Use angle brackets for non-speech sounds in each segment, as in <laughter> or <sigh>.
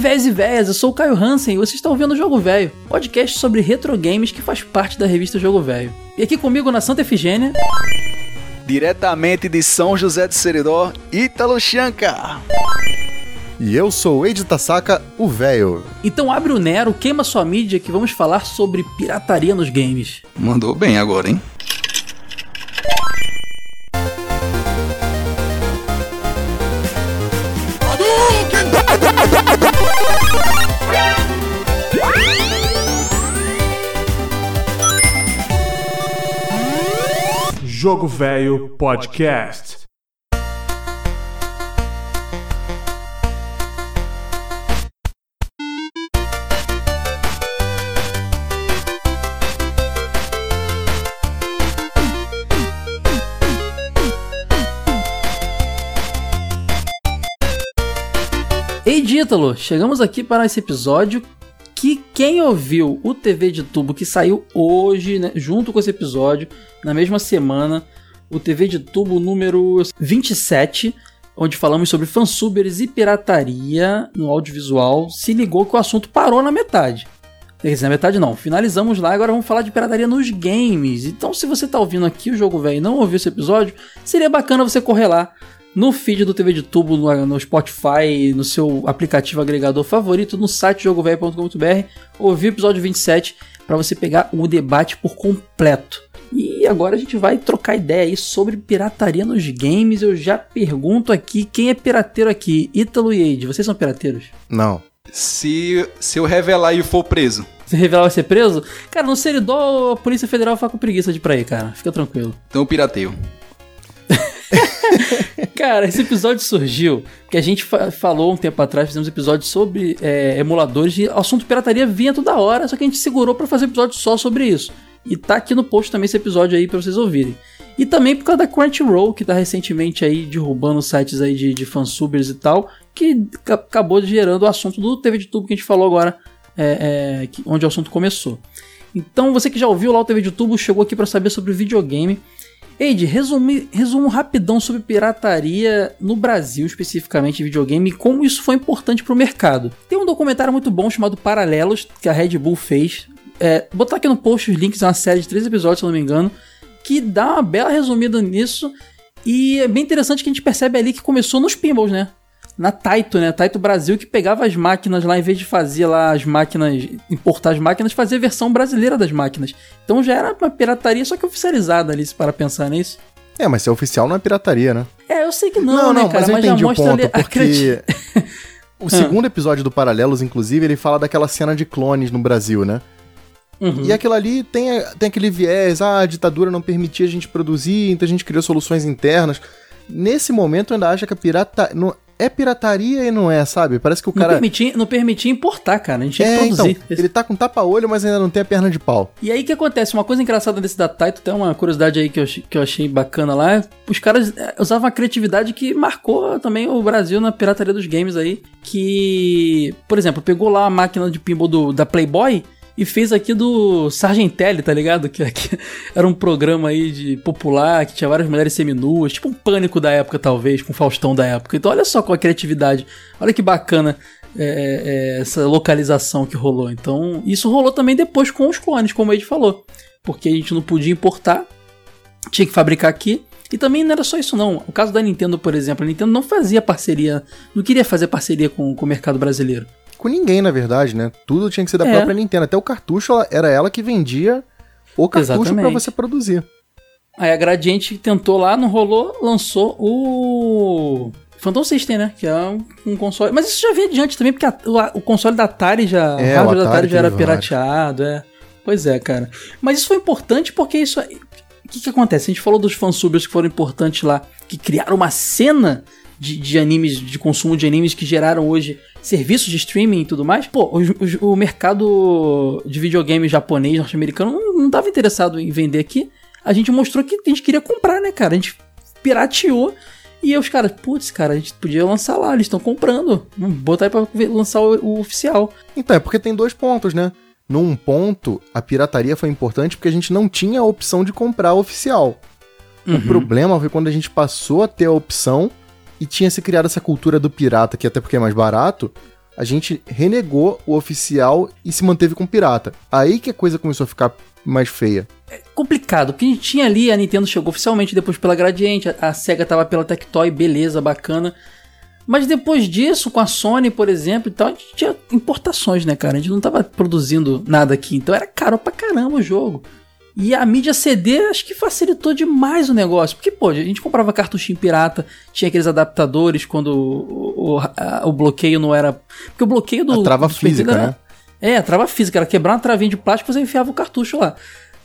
véias e véias, eu sou o Caio Hansen e você está ouvindo o Jogo Velho, podcast sobre retro games que faz parte da revista Jogo Velho. E aqui comigo na Santa Efigênia... Diretamente de São José de Seridó, Ítalo Chanca. E eu sou o Eide Tasaka, o velho. Então abre o Nero, queima sua mídia que vamos falar sobre pirataria nos games. Mandou bem agora, hein? Jogo Velho Podcast. Ei, Dítalo, chegamos aqui para esse episódio que quem ouviu o TV de tubo que saiu hoje, né, junto com esse episódio, na mesma semana, o TV de tubo número 27, onde falamos sobre fansubers e pirataria no audiovisual, se ligou que o assunto parou na metade. Quer dizer, na metade não, finalizamos lá, agora vamos falar de pirataria nos games. Então, se você está ouvindo aqui o jogo velho e não ouviu esse episódio, seria bacana você correr lá no feed do TV de Tubo, no, no Spotify, no seu aplicativo agregador favorito, no site jogovelho.com.br, ouvir o episódio 27 para você pegar o debate por completo. E agora a gente vai trocar ideia aí sobre pirataria nos games. Eu já pergunto aqui quem é pirateiro aqui, Ítalo e Eide. Vocês são pirateiros? Não. Se, se eu revelar e for preso. Se revelar vai ser preso? Cara, no Seridó a Polícia Federal fica com preguiça de ir pra aí, cara. Fica tranquilo. Então eu pirateio. <laughs> Cara, esse episódio surgiu que a gente fa falou um tempo atrás, fizemos episódio sobre é, emuladores e assunto pirataria vinha toda hora, só que a gente segurou para fazer episódio só sobre isso. E tá aqui no post também esse episódio aí para vocês ouvirem. E também por causa da Crunchyroll, que tá recentemente aí derrubando sites aí de, de fansubers e tal, que acabou gerando o assunto do TV de tubo que a gente falou agora, é, é, que, onde o assunto começou. Então você que já ouviu lá o TV de tubo, chegou aqui para saber sobre videogame. Eide, resume, resumo rapidão sobre pirataria no Brasil, especificamente videogame, e como isso foi importante para o mercado. Tem um documentário muito bom chamado Paralelos, que a Red Bull fez. É, botar aqui no post os links, é uma série de três episódios, se não me engano, que dá uma bela resumida nisso. E é bem interessante que a gente percebe ali que começou nos pinballs, né? Na Taito, né? Taito Brasil, que pegava as máquinas lá, em vez de fazer lá as máquinas, importar as máquinas, fazia a versão brasileira das máquinas. Então já era uma pirataria, só que oficializada ali, se para pensar nisso. É, mas se é oficial não é pirataria, né? É, eu sei que não, não né, não, cara? Mas eu entendi mas o ponto, <laughs> porque... o segundo episódio do Paralelos, inclusive, ele fala daquela cena de clones no Brasil, né? Uhum. E aquilo ali tem, tem aquele viés, ah, a ditadura não permitia a gente produzir, então a gente criou soluções internas. Nesse momento eu ainda acho que a pirata... É pirataria e não é, sabe? Parece que o cara. Não permitia, não permitia importar, cara. A gente tinha é, que produzir. Então, ele tá com tapa-olho, mas ainda não tem a perna de pau. E aí o que acontece? Uma coisa engraçada desse da Taito, tem uma curiosidade aí que eu, que eu achei bacana lá. Os caras é, usavam uma criatividade que marcou também o Brasil na pirataria dos games aí. Que, por exemplo, pegou lá a máquina de pinball do, da Playboy e fez aqui do Sargentelli, tá ligado? Que, que, <laughs> era um programa aí de popular, que tinha várias mulheres seminuas, tipo um pânico da época, talvez, com Faustão da época. Então, olha só qual a criatividade, olha que bacana é, é, é, essa localização que rolou. Então, isso rolou também depois com os clones, como o Ed falou, porque a gente não podia importar, tinha que fabricar aqui. E também não era só isso, não. O caso da Nintendo, por exemplo, a Nintendo não fazia parceria, não queria fazer parceria com, com o mercado brasileiro com ninguém, na verdade, né? Tudo tinha que ser da é. própria Nintendo. Até o cartucho era ela que vendia o cartucho para você produzir. Aí a Gradiente tentou lá, não rolou, lançou o Phantom System, né? Que é um, um console. Mas isso já vinha adiante também, porque a, o, o, console da Atari já. É, o hardware da Atari já era pirateado, é. Pois é, cara. Mas isso foi importante porque isso. O que, que acontece? A gente falou dos fansubers que foram importantes lá, que criaram uma cena de, de animes, de consumo de animes que geraram hoje serviços de streaming e tudo mais, pô, o, o mercado de videogame japonês, norte-americano, não, não tava interessado em vender aqui. A gente mostrou que a gente queria comprar, né, cara? A gente pirateou. E os caras, putz, cara, a gente podia lançar lá, eles estão comprando. Botar aí pra lançar o, o oficial. Então, é porque tem dois pontos, né? Num ponto, a pirataria foi importante porque a gente não tinha a opção de comprar oficial. Uhum. O problema foi quando a gente passou a ter a opção e tinha se criado essa cultura do pirata, que até porque é mais barato, a gente renegou o oficial e se manteve com pirata. Aí que a coisa começou a ficar mais feia. É complicado, porque a gente tinha ali, a Nintendo chegou oficialmente depois pela Gradiente, a, a Sega tava pela Tectoy, beleza, bacana. Mas depois disso, com a Sony, por exemplo, então a gente tinha importações, né, cara? A gente não tava produzindo nada aqui, então era caro pra caramba o jogo. E a mídia CD acho que facilitou demais o negócio. Porque, pô, a gente comprava cartuchinho pirata, tinha aqueles adaptadores quando o, o, a, o bloqueio não era. Porque o bloqueio do. A trava do física, era, né? É, a trava física, era quebrar uma travinha de plástico e você enfiava o cartucho lá.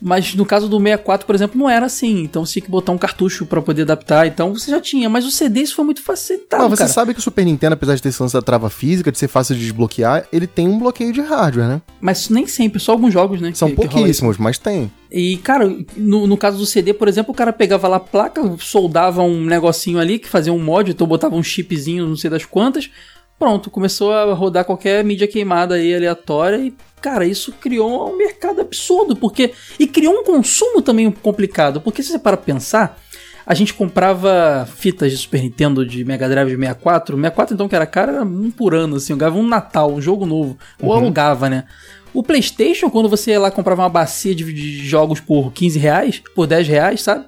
Mas no caso do 64, por exemplo, não era assim. Então você tinha que botar um cartucho para poder adaptar. Então você já tinha. Mas o CD isso foi muito facilitado. Mas você cara. sabe que o Super Nintendo, apesar de ter esse lance da trava física, de ser fácil de desbloquear, ele tem um bloqueio de hardware, né? Mas nem sempre, só alguns jogos, né? São que- que pouquíssimos, mas tem. E, cara, no, no caso do CD, por exemplo, o cara pegava lá a placa, soldava um negocinho ali que fazia um mod, então botava um chipzinho, não sei das quantas. Pronto, começou a rodar qualquer mídia queimada aí aleatória e, cara, isso criou um mercado absurdo, porque. E criou um consumo também complicado, porque se você para pensar, a gente comprava fitas de Super Nintendo, de Mega Drive de 64. 64, então, que era caro, era um por ano, assim, eu ganhava um Natal, um jogo novo. Ou alugava, né? O PlayStation, quando você ia lá comprava uma bacia de, de jogos por 15 reais, por 10 reais, sabe?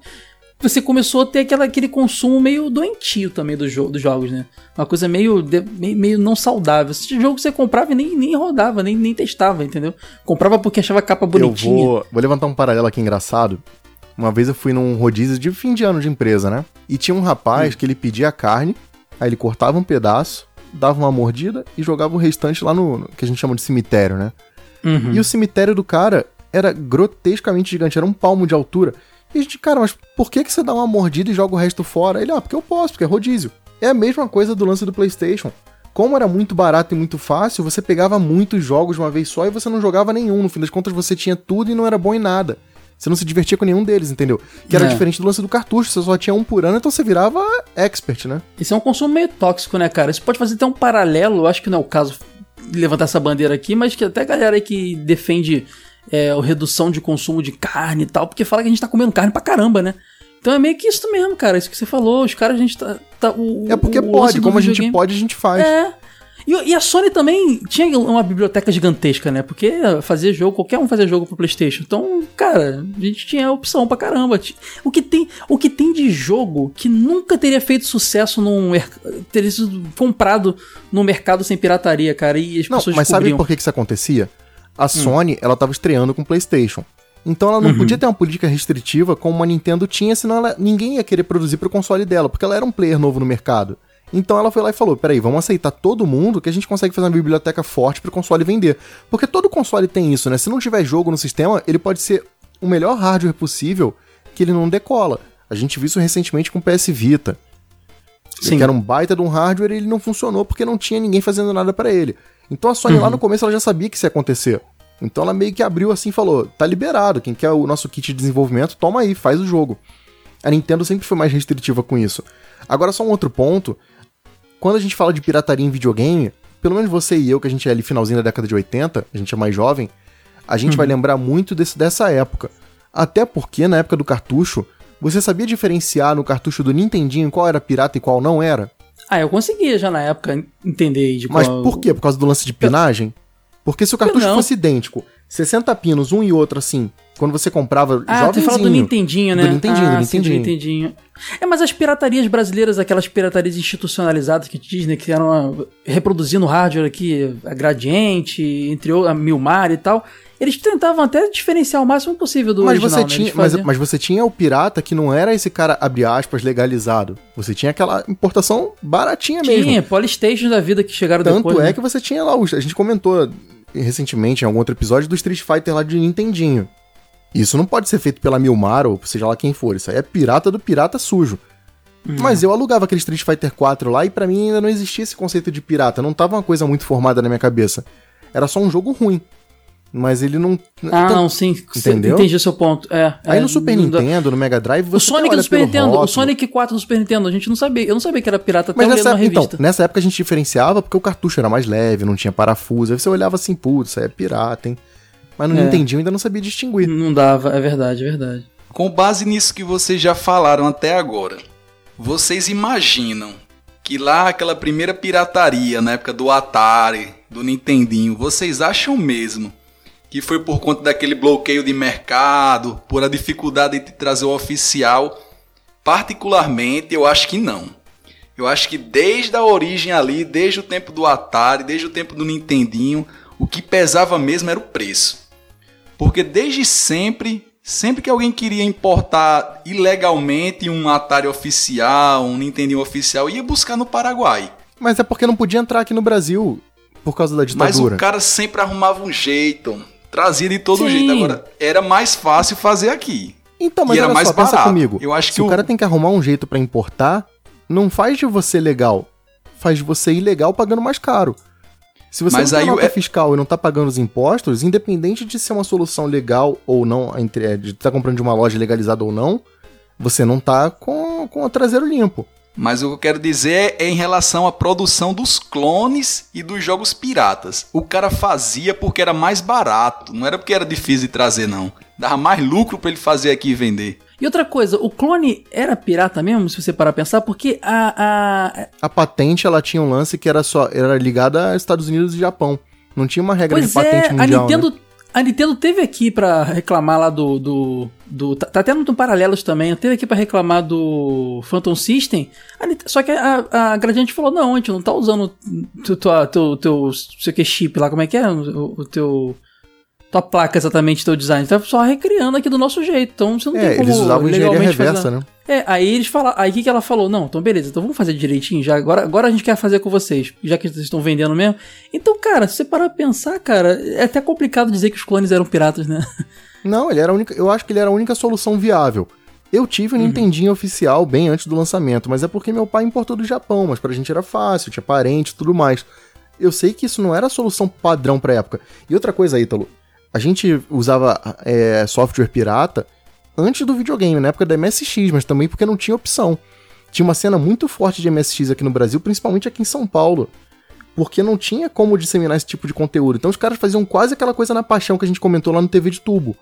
Você começou a ter aquela, aquele consumo meio doentio também do dos jogos, né? Uma coisa meio, de- meio, meio não saudável. Esse jogo que você comprava e nem, nem rodava, nem, nem testava, entendeu? Comprava porque achava a capa bonitinha. Eu vou, vou levantar um paralelo aqui engraçado. Uma vez eu fui num rodízio de fim de ano de empresa, né? E tinha um rapaz Hum. que ele pedia carne, aí ele cortava um pedaço, dava uma mordida e jogava o restante lá no, no que a gente chama de cemitério, né? Uhum. E o cemitério do cara era grotescamente gigante, era um palmo de altura. E a gente, cara, mas por que, que você dá uma mordida e joga o resto fora? Ele, ah, porque eu posso, porque é rodízio. É a mesma coisa do lance do PlayStation. Como era muito barato e muito fácil, você pegava muitos jogos de uma vez só e você não jogava nenhum. No fim das contas, você tinha tudo e não era bom em nada. Você não se divertia com nenhum deles, entendeu? Que era É. diferente do lance do cartucho, você só tinha um por ano, então você virava expert, né? Isso é um consumo meio tóxico, né, cara? Isso pode fazer até um paralelo, acho que não é o caso de levantar essa bandeira aqui, mas que até a galera aí que defende é, redução de consumo de carne e tal, porque fala que a gente tá comendo carne pra caramba, né? Então é meio que isso mesmo, cara. Isso que você falou, os caras, a gente tá. tá- o, É porque pode, como a gente pode, a gente faz. É. E, e a Sony também tinha uma biblioteca gigantesca, né? Porque fazer jogo, qualquer um fazia jogo pro PlayStation. Então, cara, a gente tinha opção pra caramba. O que tem, o que tem de jogo que nunca teria feito sucesso num teria sido comprado no mercado sem pirataria, cara, e as Não, pessoas mas sabe por que isso acontecia? A Sony, ela tava estreando com o PlayStation. Então ela não Uhum. podia ter uma política restritiva como a Nintendo tinha, senão ela- ninguém ia querer produzir pro console dela, porque ela era um player novo no mercado. Então ela foi lá e falou: peraí, vamos aceitar todo mundo que a gente consegue fazer uma biblioteca forte pro console vender. Porque todo console tem isso, né? Se não tiver jogo no sistema, ele pode ser o melhor hardware possível que ele não decola. A gente viu isso recentemente com o PS Vita. Sim. Que era um baita de um hardware e ele não funcionou porque não tinha ninguém fazendo nada pra ele. Então a Sony lá no começo ela já sabia que isso ia acontecer. Então ela meio que abriu assim e falou: tá liberado, quem quer o nosso kit de desenvolvimento, toma aí, faz o jogo. A Nintendo sempre foi mais restritiva com isso. Agora só um outro ponto. Quando a gente fala de pirataria em videogame, pelo menos você e eu, que a gente é ali finalzinho da década de 80, a gente é mais jovem, a gente vai lembrar muito desse, dessa época. Até porque na época do cartucho, você sabia diferenciar no cartucho do Nintendinho qual era pirata e qual não era? Ah, eu conseguia já na época entender de Mas qual... por quê? Por causa do lance de pinagem? Porque se o cartucho fosse idêntico, 60 pinos, um e outro assim, quando você comprava Ah, você fala do jovenzinho, Nintendinho, né? Do Nintendinho, ah, do sim, do Nintendinho. Nintendinho. É, mas as piratarias brasileiras, aquelas piratarias institucionalizadas que diz, né, que eram ah, reproduzindo hardware aqui, a Gradiente, entre outros, a Milmar e tal, eles tentavam até diferenciar o máximo possível do mas original, você né? tinha, mas, mas você tinha o pirata que não era esse cara, abre aspas, legalizado. Você tinha aquela importação baratinha mesmo. Tinha, Polystation da vida que chegaram Tanto depois. é né? que você tinha lá, a gente comentou recentemente em algum outro episódio do Street Fighter lá de Nintendinho. Isso não pode ser feito pela Milmar ou seja lá quem for, isso aí é pirata do pirata sujo. Hum. Mas eu alugava aquele Street Fighter 4 lá e pra mim ainda não existia esse conceito de pirata, não tava uma coisa muito formada na minha cabeça. Era só um jogo ruim. Mas ele não. Ah, Então, não, sim. Entendeu? Entendi o seu ponto. É, Aí é, no Super não Nintendo, no Mega Drive, O você Sonic olha do Super Nintendo, o rótulo. Sonic 4 do Super Nintendo, a gente não sabia. Eu não sabia que era pirata até Mas nessa, época- então, nessa época a gente diferenciava porque o cartucho era mais leve, não tinha parafuso. Aí você olhava assim, putz, isso aí é pirata, hein? Mas no É. Nintendinho ainda não sabia distinguir. Não dava, é verdade, é verdade. Com base nisso que vocês já falaram até agora, vocês imaginam que lá aquela primeira pirataria na época do Atari, do Nintendinho, vocês acham mesmo que foi por conta daquele bloqueio de mercado, por a dificuldade de trazer o oficial? Particularmente, eu acho que não. Eu acho que desde a origem ali, desde o tempo do Atari, desde o tempo do Nintendinho, o que pesava mesmo era o preço. Porque desde sempre, sempre que alguém queria importar ilegalmente um Atari oficial, um Nintendinho oficial, ia buscar no Paraguai. Mas é porque não podia entrar aqui no Brasil por causa da ditadura. Mas o cara sempre arrumava um jeito, trazia de todo Sim. jeito. Agora, era mais fácil fazer aqui. Então, mas e era mais só, barato. comigo. Eu acho que Se o... o cara tem que arrumar um jeito para importar, não faz de você legal, faz de você ilegal pagando mais caro. Se você Mas não tem nota é... fiscal e não está pagando os impostos, independente de ser uma solução legal ou não, entre, é, de estar tá comprando de uma loja legalizada ou não, você não está com, com o traseiro limpo. Mas o que eu quero dizer é em relação à produção dos clones e dos jogos piratas. O cara fazia porque era mais barato, não era porque era difícil de trazer, não. Dava mais lucro para ele fazer aqui e vender. E outra coisa, o clone era pirata mesmo, se você parar a pensar, porque a. A, a patente ela tinha um lance que era só. Era ligada a Estados Unidos e Japão. Não tinha uma regra pois de patente é, mundial. A Nintendo, né? a Nintendo teve aqui para reclamar lá do. do, do tá, tá, até no Paralelos também. Teve aqui para reclamar do Phantom System. só que a, a Gradiente falou: não, a gente não tá usando teu, teu, teu, teu sei que chip lá, como é que é? O, o teu tua placa exatamente teu design. Tá só recriando aqui do nosso jeito. Então você não é, tem como eles usavam engenharia reversa, fazer... né? É, aí eles falam, aí o que, que ela falou? Não, então beleza, então vamos fazer direitinho já. Agora, agora a gente quer fazer com vocês, já que vocês estão vendendo mesmo. Então, cara, se você parar pra pensar, cara, é até complicado dizer que os clones eram piratas, né? <laughs> Não, ele era a única, eu acho que ele era a única solução viável. Eu tive o um uhum. Nintendinho oficial bem antes do lançamento, mas é porque meu pai importou do Japão, mas pra gente era fácil, tinha parente e tudo mais. Eu sei que isso não era a solução padrão pra época. E outra coisa, Ítalo, a gente usava é, software pirata antes do videogame, na época da MSX, mas também porque não tinha opção. Tinha uma cena muito forte de MSX aqui no Brasil, principalmente aqui em São Paulo, porque não tinha como disseminar esse tipo de conteúdo. Então os caras faziam quase aquela coisa na paixão que a gente comentou lá no TV de tubo.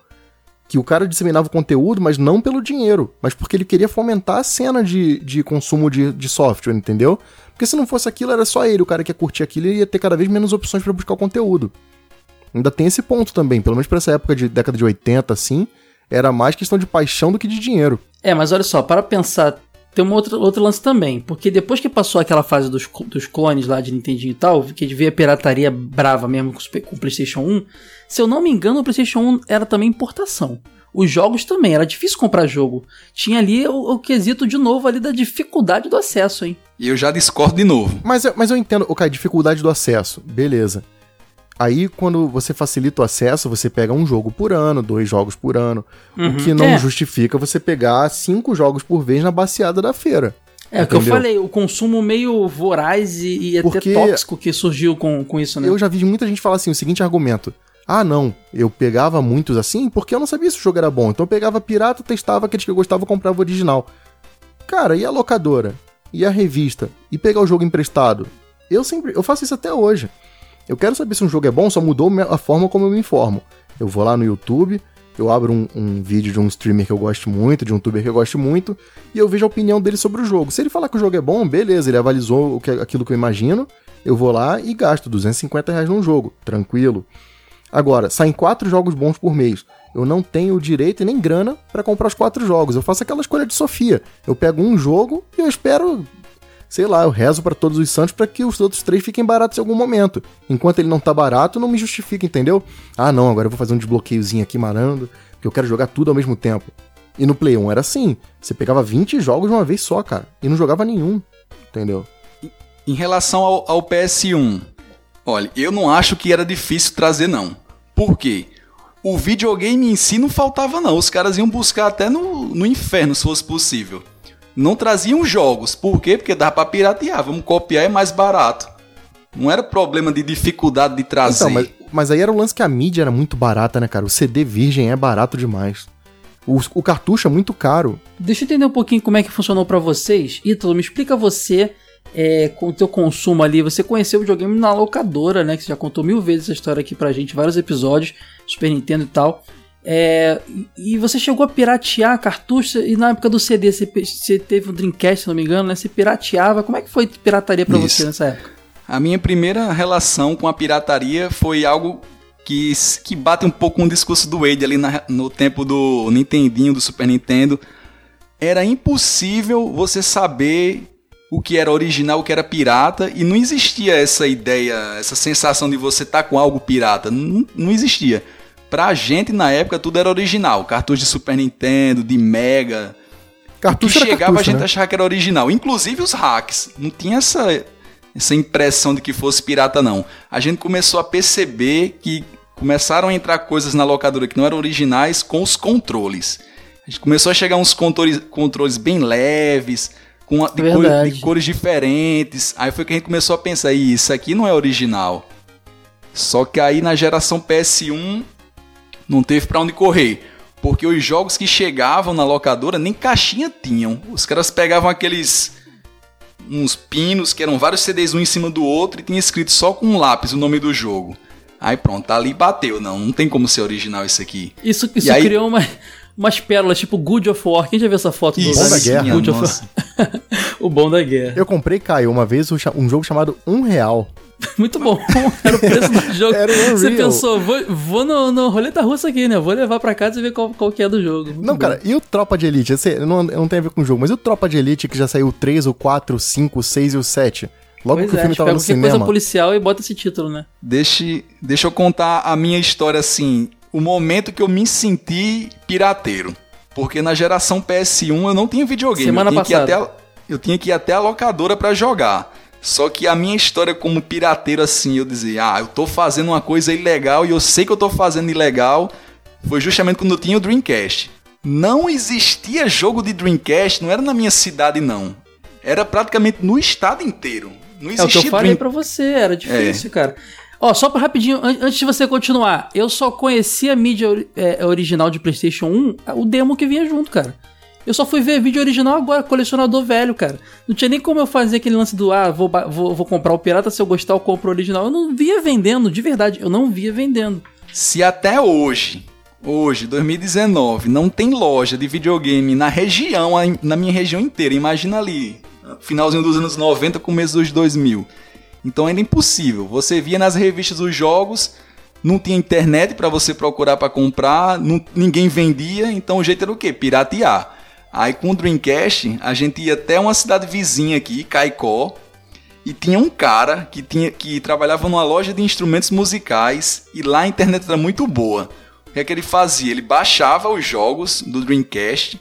Que o cara disseminava o conteúdo, mas não pelo dinheiro, mas porque ele queria fomentar a cena de, de consumo de, de software, entendeu? Porque se não fosse aquilo, era só ele, o cara que ia curtir aquilo, e ia ter cada vez menos opções para buscar o conteúdo. Ainda tem esse ponto também, pelo menos para essa época de década de 80, assim, era mais questão de paixão do que de dinheiro. É, mas olha só, para pensar, tem um outro, outro lance também, porque depois que passou aquela fase dos, dos clones lá de Nintendinho e tal, que devia pirataria brava mesmo com, com o PlayStation 1, se eu não me engano, o PlayStation 1 era também importação. Os jogos também, era difícil comprar jogo. Tinha ali o, o quesito de novo ali da dificuldade do acesso, hein? E eu já discordo de novo. Mas, mas eu entendo, ok, dificuldade do acesso, beleza. Aí, quando você facilita o acesso, você pega um jogo por ano, dois jogos por ano. Uhum. O que não é. justifica você pegar cinco jogos por vez na baseada da feira. É o que eu falei, o consumo meio voraz e, e até tóxico que surgiu com, com isso, né? Eu já vi muita gente falar assim, o seguinte argumento. Ah, não, eu pegava muitos assim porque eu não sabia se o jogo era bom. Então eu pegava pirata, testava aqueles que eu gostava, comprava o original. Cara, e a locadora? E a revista? E pegar o jogo emprestado? Eu sempre, eu faço isso até hoje. Eu quero saber se um jogo é bom, só mudou a forma como eu me informo. Eu vou lá no YouTube, eu abro um, um, vídeo de um streamer que eu gosto muito, de um youtuber que eu gosto muito, e eu vejo a opinião dele sobre o jogo. Se ele falar que o jogo é bom, beleza, ele avalizou que, aquilo que eu imagino, eu vou lá e gasto 250 reais num jogo, tranquilo. Agora, saem quatro jogos bons por mês. Eu não tenho direito e nem grana para comprar os quatro jogos. Eu faço aquela escolha de Sofia. Eu pego um jogo e eu espero sei lá, eu rezo para todos os santos para que os outros três fiquem baratos em algum momento. Enquanto ele não tá barato, não me justifica, entendeu? Ah, não, agora eu vou fazer um desbloqueiozinho aqui marando, porque eu quero jogar tudo ao mesmo tempo. E no Play 1 era assim, você pegava 20 jogos de uma vez só, cara, e não jogava nenhum, entendeu? Em relação ao, ao PS1, olha, eu não acho que era difícil trazer, não. Por quê? O videogame em si não faltava, não. Os caras iam buscar até no, no inferno, se fosse possível não traziam jogos. Por quê? Porque dava para piratear. Vamos copiar, é mais barato. Não era problema de dificuldade de trazer. Então, mas, mas aí era o lance que a mídia era muito barata, né, cara? O CD virgem é barato demais. O, o cartucho é muito caro. Deixa eu entender um pouquinho como é que funcionou para vocês. Ítalo, me explica você é, com o teu consumo ali. Você conheceu o videogame na locadora, né? Que você já contou mil vezes essa história aqui pra gente, vários episódios, Super Nintendo e tal. É, e você chegou a piratear cartucho e na época do CD você, você teve um Dreamcast, se não me engano, né? Você pirateava. Como é que foi pirataria para você nessa época? A minha primeira relação com a pirataria foi algo que, que bate um pouco com o discurso do Wade ali na, no tempo do Nintendinho, do Super Nintendo. Era impossível você saber o que era original, o que era pirata, e não existia essa ideia, essa sensação de você estar tá com algo pirata. Não, não existia. Pra gente, na época, tudo era original. Cartucho de Super Nintendo, de Mega. Cartucho que chegava, cartucho, a gente né? achava que era original. Inclusive os hacks. Não tinha essa, essa impressão de que fosse pirata, não. A gente começou a perceber que começaram a entrar coisas na locadora que não eram originais com os controles. A gente começou a chegar uns controles, controles bem leves, com a, de, cor, de, cores diferentes. Aí foi que a gente começou a pensar, isso aqui não é original. Só que aí na geração PS1 não teve para onde correr. Porque os jogos que chegavam na locadora nem caixinha tinham. Os caras pegavam aqueles. uns pinos que eram vários CDs um em cima do outro e tinha escrito só com um lápis o nome do jogo. Aí pronto, ali bateu. Não, não tem como ser original isso aqui. Isso, isso aí... criou uma, umas pérolas tipo Good of War. Quem já viu essa foto do Bom da Guerra? Good of War. <laughs> o Bom da Guerra. Eu comprei, Caio, uma vez um jogo chamado Um Real. <laughs> Muito bom. Era o preço do <laughs> jogo. Era um Você pensou, vou, vou no, no roleta russa aqui, né? Vou levar pra casa e ver qual, qual que é do jogo. Muito não, bom. cara, e o Tropa de Elite? Esse, não, não tem a ver com o jogo, mas e o Tropa de Elite que já saiu o 3, o 4, o 5, o 6 e o 7? Logo pois que o é, filme tava no cinema. coisa policial e bota esse título, né? Deixe, deixa eu contar a minha história assim. O momento que eu me senti pirateiro. Porque na geração PS1 eu não tinha videogame. Semana eu tinha passada. Que até a, eu tinha que ir até a locadora para jogar. Só que a minha história como pirateiro assim, eu dizia, ah, eu tô fazendo uma coisa ilegal e eu sei que eu tô fazendo ilegal, foi justamente quando eu tinha o Dreamcast. Não existia jogo de Dreamcast, não era na minha cidade não. Era praticamente no estado inteiro. Não existia É o que eu falei Dream... pra você, era difícil, é. cara. Ó, só pra rapidinho, an antes de você continuar, eu só conhecia a mídia é, original de PlayStation 1, o demo que vinha junto, cara. Eu só fui ver vídeo original agora, colecionador velho, cara. Não tinha nem como eu fazer aquele lance do, ah, vou, vou, vou comprar o pirata, se eu gostar eu compro o original. Eu não via vendendo, de verdade, eu não via vendendo. Se até hoje, hoje, 2019, não tem loja de videogame na região, na minha região inteira, imagina ali, finalzinho dos anos 90, começo dos 2000. Então era impossível. Você via nas revistas os jogos, não tinha internet para você procurar para comprar, não, ninguém vendia, então o jeito era o quê? Piratear. Aí com o Dreamcast, a gente ia até uma cidade vizinha aqui, Caicó, e tinha um cara que, tinha, que trabalhava numa loja de instrumentos musicais e lá a internet era muito boa. O que é que ele fazia? Ele baixava os jogos do Dreamcast,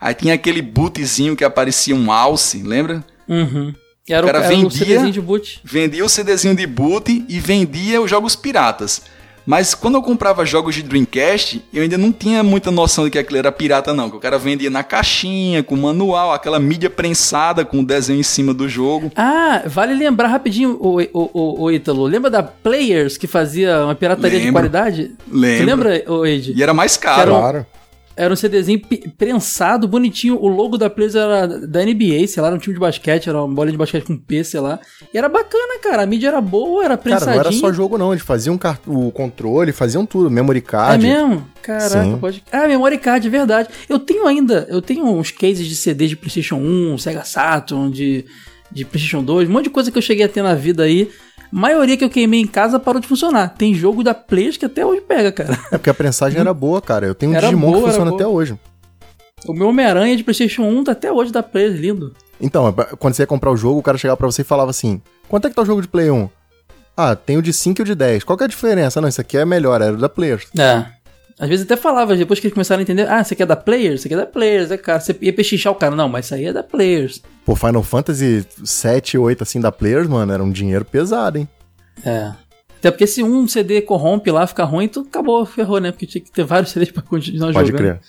aí tinha aquele bootzinho que aparecia um alce, lembra? Uhum. Era o cara era vendia, o CDzinho de boot. vendia o CDzinho de boot e vendia os jogos piratas. Mas quando eu comprava jogos de Dreamcast, eu ainda não tinha muita noção de que aquilo era pirata, não. Que o cara vendia na caixinha, com manual, aquela mídia prensada com o desenho em cima do jogo. Ah, vale lembrar rapidinho, o, o, o, o Ítalo. Lembra da Players que fazia uma pirataria Lembro. de qualidade? Lembra. Você lembra, o Ed? E era mais caro. Claro. Era um CDzinho prensado, bonitinho. O logo da Players era da NBA, sei lá, era um time de basquete, era uma bola de basquete com P, sei lá. E era bacana, cara. A mídia era boa, era Cara, prensadinho. não era só jogo não, eles faziam o controle, faziam tudo, memory É card. mesmo? Caraca, Sim. pode. Ah, memory card, é verdade. Eu tenho ainda, eu tenho uns cases de CD de PlayStation 1, Sega Saturn, de, de PlayStation 2, um monte de coisa que eu cheguei a ter na vida aí. Maioria que eu queimei em casa parou de funcionar. Tem jogo da Players que até hoje pega, cara. É porque a prensagem era boa, cara. Eu tenho um Era Digimon boa, que funciona até hoje. O meu Homem-Aranha de PlayStation 1 tá até hoje da Players, lindo. Então, é quando você ia comprar o jogo, o cara chegava pra você e falava assim: quanto é que tá o jogo de Play 1? Ah, tem o de 5 e o de 10. Qual que é a diferença? Não, isso aqui é melhor, era o da Players. É. Às vezes até falava, depois que eles começaram a entender, ah, isso aqui é da Players, isso aqui é da Players, é cara. Você ia pechinchar o cara, não, mas isso aí é da Players. Pô, Final Fantasy 7 e 8 assim da Players, mano, era um dinheiro pesado, hein? É. Até porque se um CD corrompe lá, fica ruim, tu acabou, ferrou, né? Porque tinha que ter vários <laughs> CDs pra continuar Pode jogando. crer.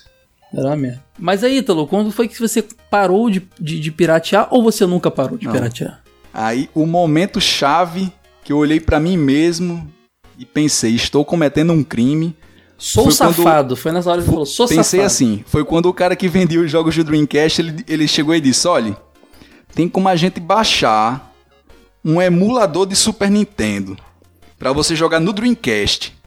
Era uma merda. Mas aí, Ítalo, quando foi que você parou de, de, de piratear ou você nunca parou de Não. piratear? Aí o momento chave que eu olhei pra mim mesmo e pensei, estou cometendo um crime. Sou Foi quando- safado. Foi nessa hora que ele falou, sou Pensei safado. assim, foi quando o cara que vendia os jogos do Dreamcast, ele, ele chegou e disse, olha, tem como a gente baixar um emulador de Super Nintendo pra você jogar no Dreamcast.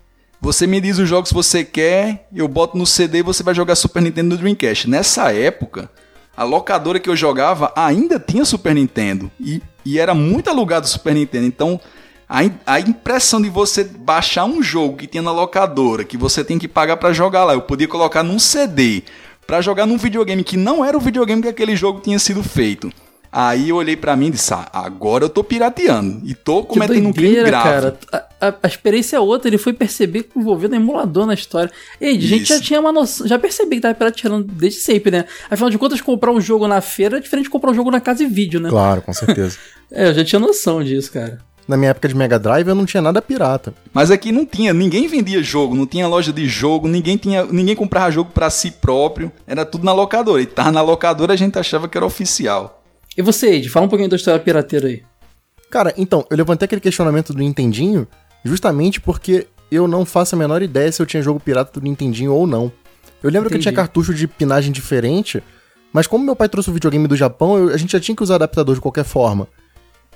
Você me diz os jogos que você quer, eu boto no CD e você vai jogar Super Nintendo no Dreamcast. Nessa época, a locadora que eu jogava ainda tinha Super Nintendo. E, e era muito alugado Super Nintendo. Então, a, a impressão de você baixar um jogo que tinha na locadora, que você tem que pagar para jogar lá, eu podia colocar num CD para jogar num videogame que não era o videogame que aquele jogo tinha sido feito. Aí eu olhei para mim e disse: ah, agora eu tô pirateando. E tô cometendo doideira, um crime grave. Cara. A, a, a, experiência é outra, ele foi perceber que envolvendo emulador na história. E a gente já tinha uma noção, já percebi que tava pirateando desde sempre, né? Afinal de contas, comprar um jogo na feira é diferente de comprar um jogo na casa e vídeo, né? Claro, com certeza. <laughs> é, eu já tinha noção disso, cara. Na minha época de Mega Drive eu não tinha nada pirata. Mas aqui não tinha, ninguém vendia jogo, não tinha loja de jogo, ninguém tinha, ninguém comprava jogo para si próprio, era tudo na locadora. E tava na locadora a gente achava que era oficial. E você, Ed, fala um pouquinho da história pirateira aí. Cara, então, eu levantei aquele questionamento do Nintendinho justamente porque eu não faço a menor ideia se eu tinha jogo pirata do Nintendinho ou não. Eu lembro Entendi. que eu tinha cartucho de pinagem diferente, mas como meu pai trouxe o videogame do Japão, eu, a gente já tinha que usar adaptador de qualquer forma.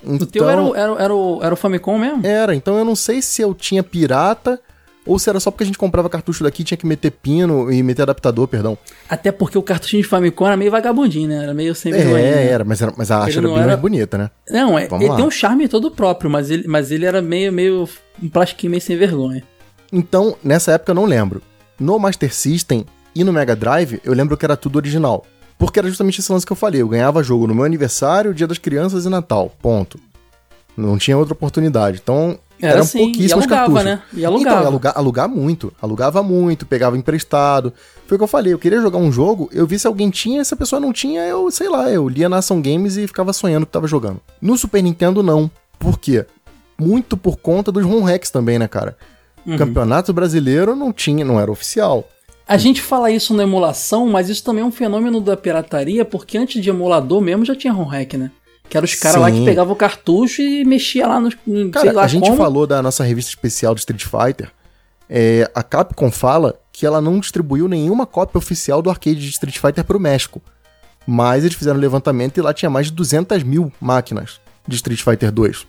Então, o teu era, era, era, o, era o Famicom mesmo? Era, então eu não sei se eu tinha pirata ou se era só porque a gente comprava cartucho daqui tinha que meter pino e meter adaptador, perdão. Até porque o cartuchinho de Famicom era meio vagabundinho, né? Era meio sem vergonha. É, né? era, mas, era, mas a arte era bem era... mais bonita, né? Não, é, ele lá. tem um charme todo próprio, mas ele, mas ele era meio, meio um plastiquinho meio sem vergonha. Então, nessa época eu não lembro. No Master System e no Mega Drive, eu lembro que era tudo original. Porque era justamente esse lance que eu falei. Eu ganhava jogo no meu aniversário, Dia das Crianças e Natal. Ponto. Não tinha outra oportunidade. Então, era eram assim, pouquíssimos e alugava, cartuchos. Né? E alugava. Então, alugar, alugar muito. Alugava muito, pegava emprestado. Foi o que eu falei, eu queria jogar um jogo, eu vi se alguém tinha, se a pessoa não tinha, eu, sei lá, eu lia na Ação Games e ficava sonhando que tava jogando. No Super Nintendo, não. Por quê? Muito por conta dos ROM hacks também, né, cara? Uhum. Campeonato brasileiro não tinha, não era oficial. A gente fala isso na emulação, mas isso também é um fenômeno da pirataria, porque antes de emulador mesmo já tinha ROM hack, né? Que eram os caras lá que pegavam o cartucho e mexia lá no. Cara, lá a gente como. falou da nossa revista especial de Street Fighter. É, a Capcom fala que ela não distribuiu nenhuma cópia oficial do arcade de Street Fighter para o México. Mas eles fizeram um levantamento e lá tinha mais de 200 mil máquinas de Street Fighter 2.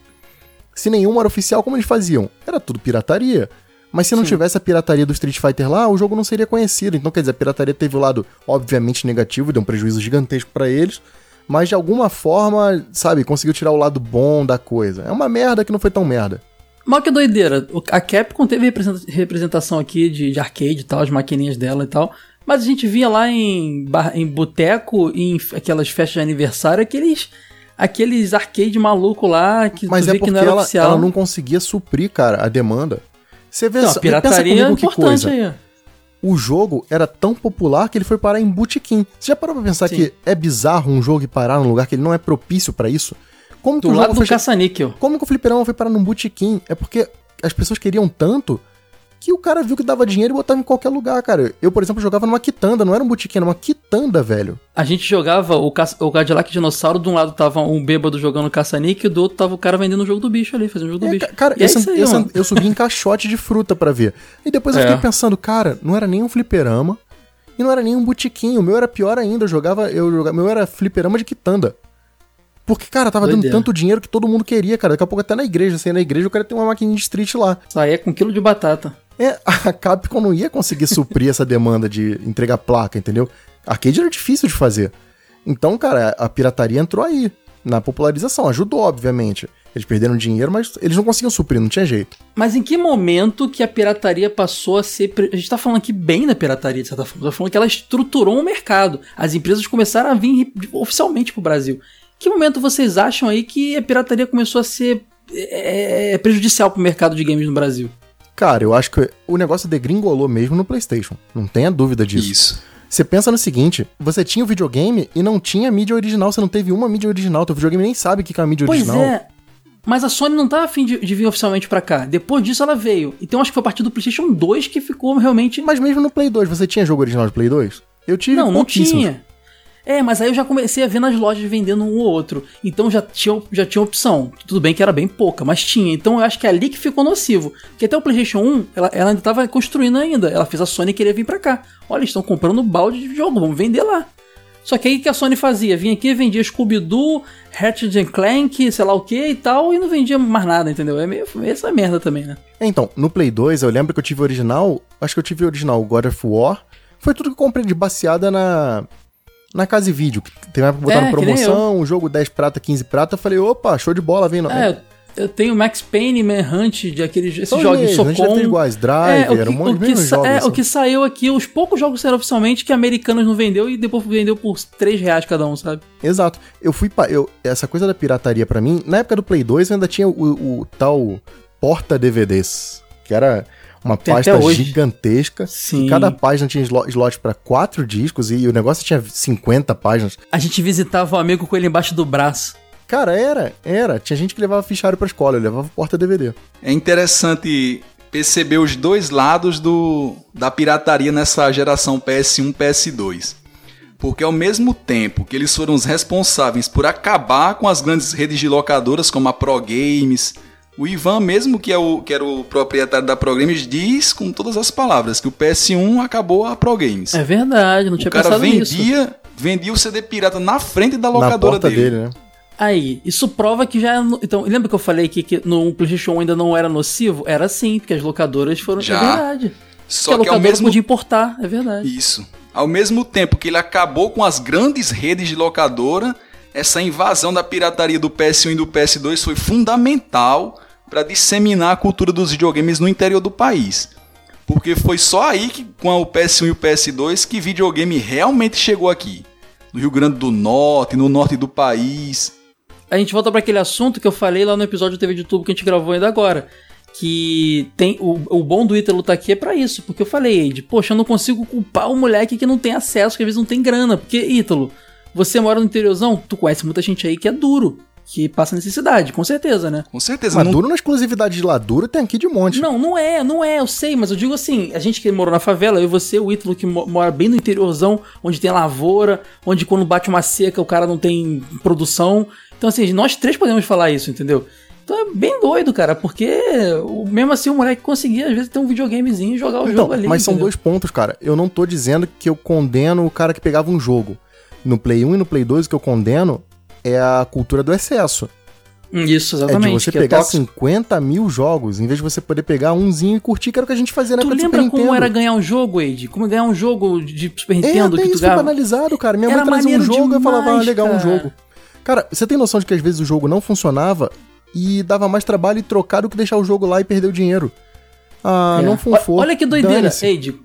Se nenhuma era oficial, como eles faziam? Era tudo pirataria. Mas se não Sim. tivesse a pirataria do Street Fighter lá, o jogo não seria conhecido. Então, quer dizer, a pirataria teve o lado, obviamente, negativo, deu um prejuízo gigantesco para eles mas de alguma forma, sabe, conseguiu tirar o lado bom da coisa. É uma merda que não foi tão merda. Mal que doideira. A Capcom teve representação aqui de, de arcade e tal, as maquininhas dela e tal. Mas a gente via lá em, em boteco, em aquelas festas de aniversário, aqueles aqueles arcade maluco lá que Mas é porque que não era ela, ela não conseguia suprir, cara, a demanda. Você vê, não, a pirataria é importante aí o jogo era tão popular que ele foi parar em botequim. Você já parou pra pensar Sim. que é bizarro um jogo ir parar num lugar que ele não é propício para isso? Como que do o lado do foi... caça-níquel. Como que o fliperama foi parar num botequim? É porque as pessoas queriam tanto que o cara viu que dava dinheiro e botava em qualquer lugar, cara. Eu, por exemplo, jogava numa quitanda, não era um botiquim, era uma quitanda, velho. A gente jogava o, ca... o Cadillac Dinossauro, de um lado tava um bêbado jogando caça-níquel e do outro tava o cara vendendo o jogo do bicho ali, fazendo o jogo é, do bicho. Cara, esse, é aí, esse, eu subi em caixote de fruta para ver. E depois eu é. fiquei pensando, cara, não era nem um fliperama e não era nem um botiquim. O meu era pior ainda, eu jogava, eu jogava, meu era fliperama de quitanda. Porque, cara, tava Doideira. dando tanto dinheiro que todo mundo queria, cara. Daqui a pouco até na igreja, assim, na igreja o cara tem uma maquininha de street lá. Saía com um quilo de batata. É, a Capcom não ia conseguir suprir essa demanda de entregar placa, entendeu? Arcade era difícil de fazer. Então, cara, a pirataria entrou aí, na popularização. Ajudou, obviamente. Eles perderam dinheiro, mas eles não conseguiam suprir, não tinha jeito. Mas em que momento que a pirataria passou a ser. A gente tá falando aqui bem da pirataria, de certa forma. Tá falando que ela estruturou o mercado. As empresas começaram a vir oficialmente pro Brasil. Que momento vocês acham aí que a pirataria começou a ser é, prejudicial pro mercado de games no Brasil? Cara, eu acho que o negócio degringolou mesmo no PlayStation. Não tenha dúvida disso. Isso. Você pensa no seguinte: você tinha o videogame e não tinha mídia original, você não teve uma mídia original. Teu videogame nem sabe o que é a mídia pois original. Pois é. Mas a Sony não tá afim de, de vir oficialmente para cá. Depois disso ela veio. Então acho que foi a partir do PlayStation 2 que ficou realmente. Mas mesmo no Play 2, você tinha jogo original de Play 2? Eu tive Não, não tinha. É, mas aí eu já comecei a ver nas lojas vendendo um ou outro. Então já tinha, já tinha opção. Tudo bem que era bem pouca, mas tinha. Então eu acho que é ali que ficou nocivo. Porque até o PlayStation 1, ela, ela ainda estava construindo ainda. Ela fez a Sony querer vir pra cá. Olha, estão comprando balde de jogo, vamos vender lá. Só que aí que a Sony fazia? Vinha aqui, vendia Scooby-Doo, Ratchet Clank, sei lá o que e tal, e não vendia mais nada, entendeu? É meio essa merda também, né? Então, no Play 2, eu lembro que eu tive o original, acho que eu tive o original God of War, foi tudo que eu comprei de baseada na na Casa e Vídeo, que tem uma época botaram É, promoção, o jogo 10 prata, 15 prata, eu falei, opa, show de bola, vem. no- É, eu tenho Max Payne, Manhunt, de aqueles esses jogos de mesmos, a gente iguais, Driver, É, o que, um monte o de sa- jogos. é, assim. o que saiu aqui, os poucos jogos saíram oficialmente que americanos não vendeu e depois vendeu por 3 reais cada um, sabe? Exato. Eu fui pa- eu Essa coisa da pirataria pra mim, na época do Play 2 eu ainda tinha o, o tal porta-DVDs, que era uma Tem pasta gigantesca. Sim. E cada página tinha slo- slot pra quatro discos e o negócio tinha 50 páginas. A gente visitava o amigo com ele embaixo do braço. Cara, era, era. Tinha gente que levava fichário pra escola, eu levava porta-DVD. É interessante perceber os dois lados do, da pirataria nessa geração PS1 PS2. Porque ao mesmo tempo que eles foram os responsáveis por acabar com as grandes redes de locadoras como a Pro Games, o Ivan mesmo que, é o, que era o proprietário da Pro Games diz com todas as palavras que o PS1 acabou a Pro Games. É verdade, não o tinha cara pensado nisso. vendia, vendia o CD pirata na frente da Na locadora porta dele. dele, né? Aí, isso prova que já. é Então, lembra que eu falei que, que no PlayStation 1 ainda não era nocivo? Era sim, porque as locadoras foram. Já. É verdade. Só porque que a locadora mesmo podia importar, é verdade. Isso. Ao mesmo tempo que ele acabou com as grandes redes de locadora, essa invasão da pirataria do PS1 e do PS2 foi fundamental para disseminar a cultura dos videogames no interior do país. Porque foi só aí que com o PS1 e o PS2 que videogame realmente chegou aqui. No Rio Grande do Norte, no norte do país. A gente volta para aquele assunto que eu falei lá no episódio do TV de tubo que a gente gravou ainda agora. Que tem o, o bom do Ítalo tá aqui é pra isso. Porque eu falei, Ed, poxa, eu não consigo culpar o moleque que não tem acesso, que às vezes não tem grana. Porque, Ítalo, você mora no interiorzão, tu conhece muita gente aí que é duro, que passa necessidade, com certeza, né? Com certeza. Mas não- duro na exclusividade de lá, duro tem aqui de monte. Não, não é, não é, eu sei, mas eu digo assim, a gente que morou na favela, eu e você, o Ítalo que mo- mora bem no interiorzão, onde tem lavoura, onde quando bate uma seca o cara não tem produção. Então assim, nós três podemos falar isso, entendeu? Então é bem doido, cara, porque mesmo assim o moleque conseguia às vezes ter um videogamezinho e jogar o Então, jogo ali. mas são entendeu? dois pontos, cara. Eu não tô dizendo que eu condeno o cara que pegava um jogo. No Play 1 e no Play 2, o que eu condeno é a cultura do excesso. Hum, Isso, É exatamente. de você é pegar tóxico. 50 mil jogos, em vez de você poder pegar umzinho e curtir, que era o que a gente fazia na Tu época do lembra como era ganhar um jogo, Wade? Como ganhar um jogo de Super É, Nintendo até que tu isso foi ganhava? banalizado, cara. Minha Era mãe trazia um jogo e eu falava, ah, demais, legal, um cara. jogo. Cara, você tem noção de que às vezes o jogo não funcionava e dava mais trabalho e trocar do que deixar o jogo lá e perder o dinheiro. Ah, É. não funfou. Olha que doideira. Eide.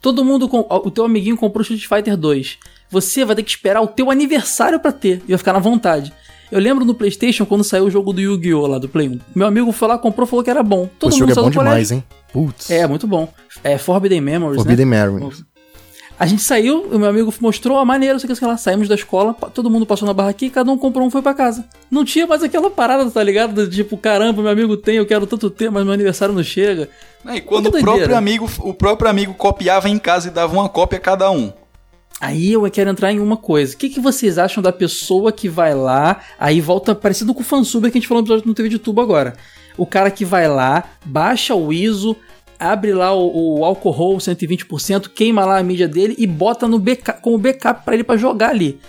Todo mundo, com, o teu amiguinho comprou Street Fighter 2. Você vai ter que esperar o teu aniversário pra ter e vai ficar na vontade. Eu lembro no PlayStation quando saiu o jogo do Yu-Gi-Oh! lá do Play 1. Meu amigo foi lá, comprou, falou que era bom. Todo Esse mundo jogo é saiu bom do demais, hein? Putz. É, muito bom. É Forbidden Memories, Forbidden né? Memories. A gente saiu, o meu amigo mostrou a maneira, sei que, sei lá, saímos da escola, todo mundo passou na barra aqui, cada um comprou um e foi pra casa. Não tinha mais aquela parada, tá ligado? De Tipo, caramba, meu amigo tem, eu quero tanto ter, mas meu aniversário não chega. Né, E quando o próprio, amigo, o próprio amigo copiava em casa e dava uma cópia a cada um. Aí eu quero entrar em uma coisa. O que, que vocês acham da pessoa que vai lá, aí volta parecido com o fansuber que a gente falou no episódio no TV de tubo agora. O cara que vai lá, baixa o ISO, abre lá o, o alcohol 120%, queima lá a mídia dele e bota no backup, como backup pra ele pra jogar ali.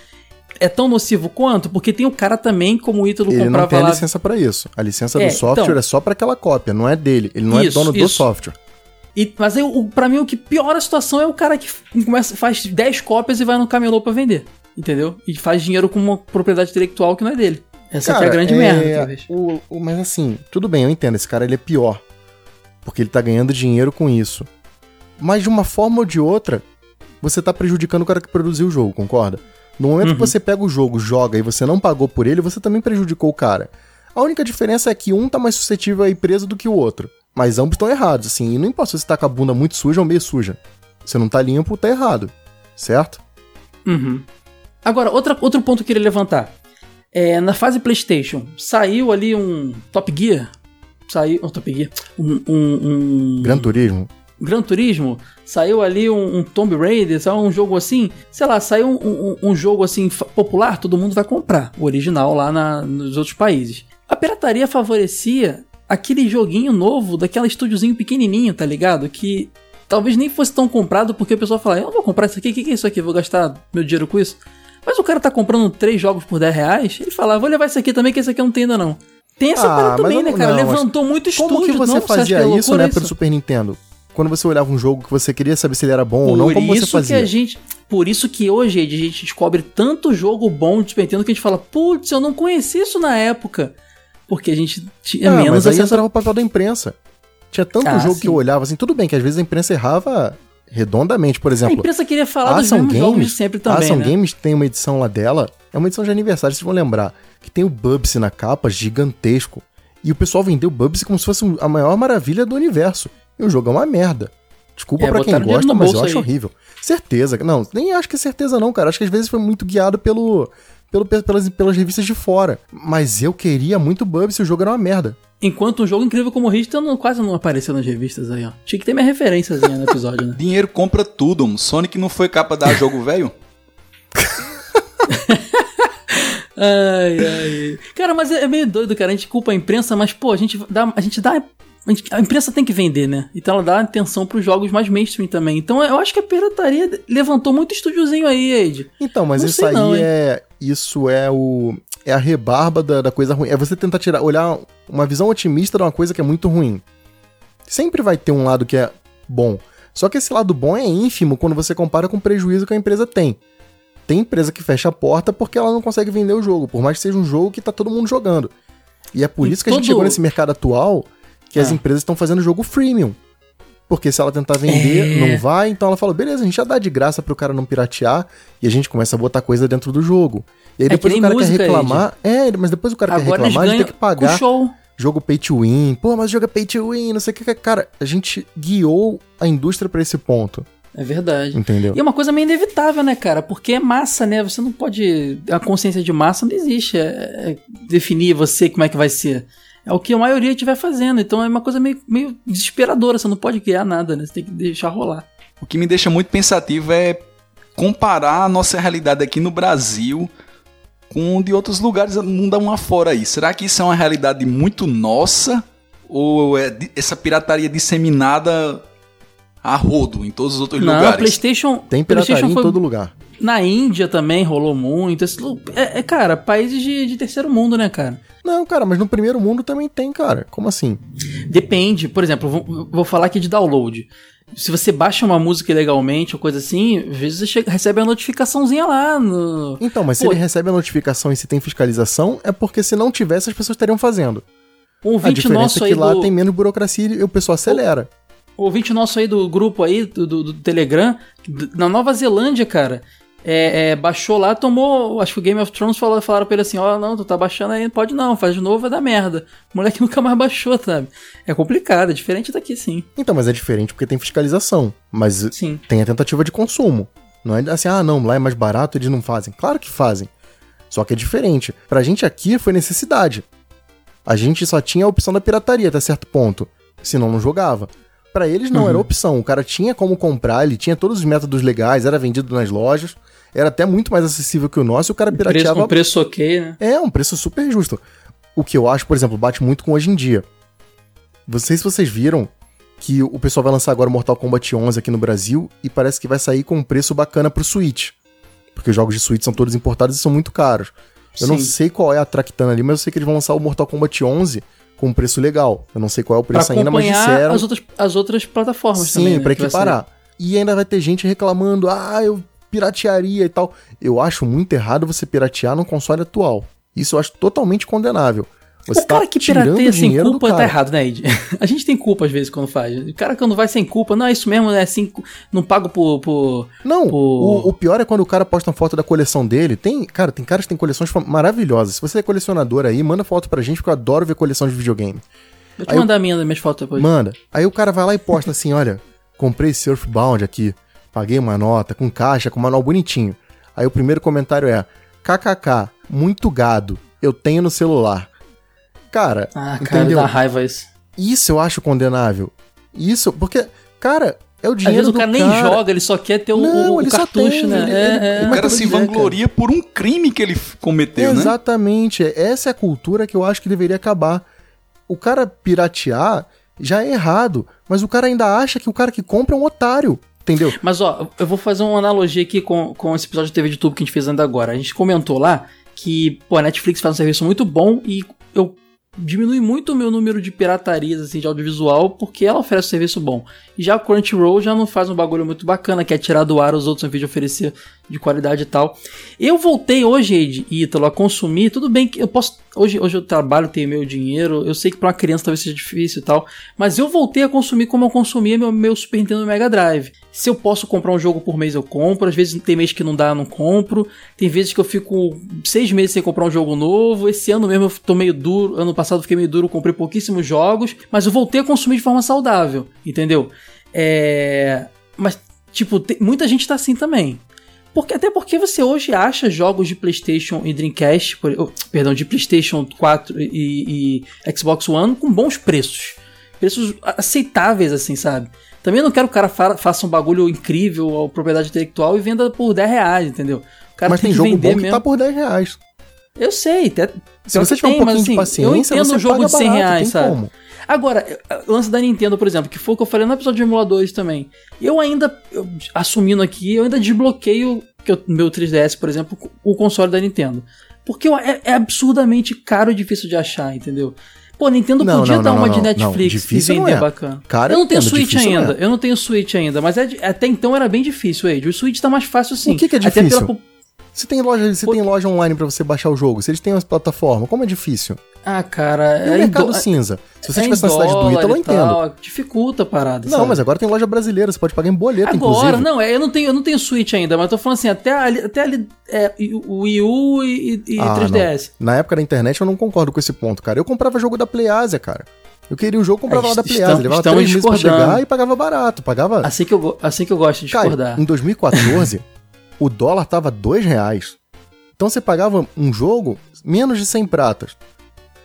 É tão nocivo quanto? Porque tem o cara também, como o Ítalo Ele não comprava tem a lá. licença pra isso. A licença É, do software então. é só pra aquela cópia, não é dele. Ele não é Isso, dono do isso. software. E, mas aí, o, pra mim, o que piora a situação é o cara que começa, faz 10 cópias e vai no camelô pra vender. Entendeu? E faz dinheiro com uma propriedade intelectual que não é dele. Essa aqui é a grande merda, talvez. o- o- mas assim, tudo bem, eu entendo. Esse cara ele é pior. Porque ele tá ganhando dinheiro com isso. Mas de uma forma ou de outra, você tá prejudicando o cara que produziu o jogo, concorda? No momento Uhum. que você pega o jogo, joga e você não pagou por ele, você também prejudicou o cara. A única diferença é que um tá mais suscetível a ir preso do que o outro. Mas ambos estão errados, assim. E não importa se você tá com a bunda muito suja ou meio suja. Se não tá limpo, tá errado. Certo? Uhum. Agora, outra, outro ponto que eu queria levantar. É, na fase PlayStation, saiu ali um Top Gear. Saiu. Um Top Gear. Um. um, um Gran Turismo. Gran Turismo. Saiu ali um, um Tomb Raider, saiu um jogo assim. Sei lá, saiu um, um- um jogo assim popular, todo mundo vai comprar. O original lá na- nos outros países. A pirataria favorecia aquele joguinho novo daquela estúdiozinho pequenininho, tá ligado? Que talvez nem fosse tão comprado porque o pessoal fala: Eu não vou comprar isso aqui, o que, que é isso aqui? Vou gastar meu dinheiro com isso. Mas o cara tá comprando três jogos por 10 reais, ele fala, vou levar esse aqui também, que esse aqui eu não tem ainda não. Tem essa Ah, parada também, né, cara? não, Levantou muito estúdio. Como que você não, fazia que é isso na época do Super Nintendo? Quando você olhava um jogo que você queria saber se ele era bom ou não, Por como você isso que fazia? a gente. Por isso que hoje a gente descobre tanto jogo bom de Super Nintendo que a gente fala, putz, eu não conheci isso na época. Porque a gente tinha Ah, menos mas aí acesso a entrava o papel da imprensa. Tinha tanto Ah, jogo sim. que eu olhava assim, tudo bem que às vezes a imprensa errava redondamente, por A exemplo. imprensa queria falar A dos mesmos jogos Games, sempre a também, Ação né? Games tem uma edição lá dela, é uma edição de aniversário, vocês vão lembrar, que tem o Bubsy na capa, gigantesco. E o pessoal vendeu o Bubsy como se fosse a maior maravilha do universo. E o jogo é uma merda. Desculpa É, pra quem gosta, mas eu bolso acho aí. horrível. Certeza. Não, nem acho que é certeza não, cara. Acho que às vezes foi muito guiado pelo, pelo pelas, pelas revistas de fora. Mas eu queria muito Bubsy, o jogo era uma merda. Enquanto um jogo incrível como Richter não, quase não apareceu nas revistas aí, ó. Tinha que ter minha referênciazinha no episódio, né? <laughs> Dinheiro compra tudo, mano. Sonic não foi capa da jogo velho? <laughs> Ai, ai. Cara, mas é é meio doido, cara. A gente culpa a imprensa, mas, pô, a gente dá. A gente dá. A imprensa tem que vender, né? Então ela dá atenção pros jogos mais mainstream também. Então eu acho que a pirataria levantou muito estúdiozinho aí, Ed. Então, mas Não isso aí não, é. Isso é o. É a rebarba da, da coisa ruim. É você tentar tirar, olhar uma visão otimista de uma coisa que é muito ruim. Sempre vai ter um lado que é bom. Só que esse lado bom é ínfimo quando você compara com o prejuízo que a empresa tem. Tem empresa que fecha a porta porque ela não consegue vender o jogo, por mais que seja um jogo que tá todo mundo jogando. E é por E isso que a gente todo- chegou nesse mercado atual que as Ah. empresas estão fazendo jogo freemium. Porque se ela tentar vender, É. não vai, então ela fala, beleza, a gente já dá de graça pro cara não piratear e a gente começa a botar coisa dentro do jogo. E aí É depois o cara música, quer reclamar. É, mas depois o cara Agora quer reclamar, a gente tem que pagar show. jogo pay to win. Pô, mas é pay to win, não sei o que. Cara, a gente guiou a indústria pra esse ponto, É verdade. entendeu? E é uma coisa meio inevitável, né, cara? Porque é massa, né? Você não pode. A consciência de massa não existe. É, é definir você como é que vai ser. É o que a maioria estiver fazendo. Então é uma coisa meio, meio desesperadora. Você não pode criar nada, né? Você tem que deixar rolar. O que me deixa muito pensativo é comparar a nossa realidade aqui no Brasil com de outros lugares do mundo afora aí. Será que isso é uma realidade muito nossa? Ou é essa pirataria disseminada a rodo em todos os outros Não, lugares? PlayStation. Tem pirataria PlayStation em foi- todo lugar. Na Índia também rolou muito. Esse É, é, cara, países de, de terceiro mundo, né, cara? Não, cara, mas no primeiro mundo também tem, cara. Como assim? Depende. Por exemplo, vou, vou falar aqui de download. Se você baixa uma música ilegalmente ou coisa assim, às vezes você chega- recebe a notificaçãozinha lá no. Então, mas se Pô. ele recebe a notificação e se tem fiscalização, é porque se não tivesse, as pessoas estariam fazendo. Um A ouvinte diferença nosso é que aí lá do. tem menos burocracia e o pessoal acelera. um ouvinte nosso aí do grupo aí, do, do- do Telegram, na Nova Zelândia, cara. É, é, baixou lá, tomou. Acho que o Game of Thrones falou, falaram pra ele assim: Ó, não, tu tá baixando aí, pode não, faz de novo, vai dar merda. O moleque <laughs> nunca mais baixou, sabe? É complicado, é diferente daqui sim. Então, mas é diferente porque tem fiscalização. Mas Sim. tem a tentativa de consumo. Não é assim, ah, não, lá é mais barato, eles não fazem. Claro que fazem. Só que é diferente. Pra gente aqui foi necessidade. A gente só tinha a opção da pirataria até certo ponto. Senão não jogava. Pra eles não Uhum. era opção. O cara tinha como comprar, ele tinha todos os métodos legais, era vendido nas lojas. Era até muito mais acessível que o nosso e o cara Preço, pirateava um preço ok, né? é, um preço super justo. O que eu acho, por exemplo, bate muito com hoje em dia. Não sei se vocês viram que o pessoal vai lançar agora o Mortal Kombat 11 aqui no Brasil e parece que vai sair com um preço bacana pro Switch. Porque os jogos de Switch são todos importados e são muito caros. Eu não Sim. sei qual é a Tractana ali, mas eu sei que eles vão lançar o Mortal Kombat 11 com um preço legal. Eu não sei qual é o Pra preço ainda, mas disseram. as outras, as outras plataformas Sim, também. né, pra que vai equiparar. E ainda vai ter gente reclamando, ah, eu piratearia e tal. Eu acho muito errado você piratear num console atual. Isso eu acho totalmente condenável. Você o cara tá que pirateia sem do culpa tá errado, né, Ed? <laughs> A gente tem culpa às vezes quando faz. O cara quando vai sem culpa, não, é isso mesmo, né? Assim, não pago por. por... Não, Pô. o, o pior é quando o cara posta uma foto da coleção dele. Tem, cara, tem caras que têm coleções maravilhosas. Se você é colecionador aí, manda foto pra gente, porque eu adoro ver coleção de videogame. Vou te Aí eu- mandar a minha, minhas fotos depois. Manda. Aí o cara vai lá e posta assim: olha, comprei esse Surfbound aqui, paguei uma nota, com caixa, com manual bonitinho. Aí o primeiro comentário é: kkk, muito gado, eu tenho no celular. Cara, Ah, cara, entendeu? dá raiva isso. Isso eu acho condenável. Isso, porque, cara, é o Às dinheiro vezes o do cara nem joga, ele só quer ter o, Não, o ele só cartucho, tem, né? ele- É, ele- é, O cara se é, vangloria por um crime que ele cometeu, né? Exatamente. Essa é a cultura que eu acho que deveria acabar. O cara piratear já é errado, mas o cara ainda acha que o cara que compra é um otário. Entendeu? Mas ó, eu vou fazer uma analogia aqui com, com esse episódio de TV de tubo que a gente fez ainda agora. A gente comentou lá que, pô, a Netflix faz um serviço muito bom e eu diminui muito o meu número de piratarias assim, de audiovisual porque ela oferece um serviço bom. E já a Crunchyroll já não faz um bagulho muito bacana, que é tirar do ar os outros em vez de oferecer de qualidade e tal. Eu voltei hoje, Ítalo, a consumir. Tudo bem que eu posso. Hoje, hoje eu trabalho, tenho meu dinheiro. Eu sei que para uma criança talvez seja difícil e tal. Mas eu voltei a consumir como eu consumia meu, meu Super Nintendo Mega Drive. Se eu posso comprar um jogo por mês, eu compro. Às vezes tem mês que não dá, eu não compro. Tem vezes que eu fico seis meses sem comprar um jogo novo. Esse ano mesmo eu tô meio duro. Ano passado eu fiquei meio duro, comprei pouquíssimos jogos. Mas eu voltei a consumir de forma saudável, entendeu? É. Mas, tipo, tem, muita gente tá assim também. Porque, até porque você hoje acha jogos de PlayStation e Dreamcast, por, oh, perdão, de PlayStation 4 e, e, Xbox One com bons preços. Preços aceitáveis, assim, sabe? Também não quero que o cara fa faça um bagulho incrível, ou propriedade intelectual, e venda por 10 reais, entendeu? O cara Mas tem, tem jogo bom mesmo. que tá por 10 reais. Eu sei, até. Se você tiver tem, um pouquinho mas, assim, de paciência, eu entendo um jogo de 100 barato, reais, sabe? Como. Agora, o lance da Nintendo, por exemplo, que foi o que eu falei no episódio de emuladores também. Eu ainda, eu, assumindo aqui, eu ainda desbloqueio que eu, meu 3DS, por exemplo, o console da Nintendo. Porque é, é absurdamente caro e difícil de achar, entendeu? Pô, Nintendo não, podia não, dar não, uma de Netflix e vender é. bacana. Cara, eu não tenho Switch ainda, é. eu não tenho Switch ainda, mas é, até então era bem difícil, Age. O Switch tá mais fácil sim. O que, que é difícil? Até pela... Se tem loja, se Pô... tem loja online para você baixar o jogo, se eles têm uma plataforma, como é difícil? Ah, cara, é. O mercado do... cinza. Se você é estivesse na cidade do Ítalo, eu entendo. dificulta a parada. Não, sabe? mas agora tem loja brasileira, você pode pagar em boleto, agora, inclusive. não, é, eu não tenho, eu não tenho Switch ainda, mas eu tô falando assim, até ali, até ali é, o Wii U e, e ah, 3DS. Não. Na época da internet eu não concordo com esse ponto, cara. Eu comprava jogo da PlayAsia, cara. Eu queria o jogo, comprava lá da PlayAsia. Levava três meses pra chegar e pagava barato. Pagava. Assim que eu, assim que eu gosto de discordar. Cara, em 2014, <laughs> o dólar tava dois reais. Então você pagava um jogo menos de 100 pratas.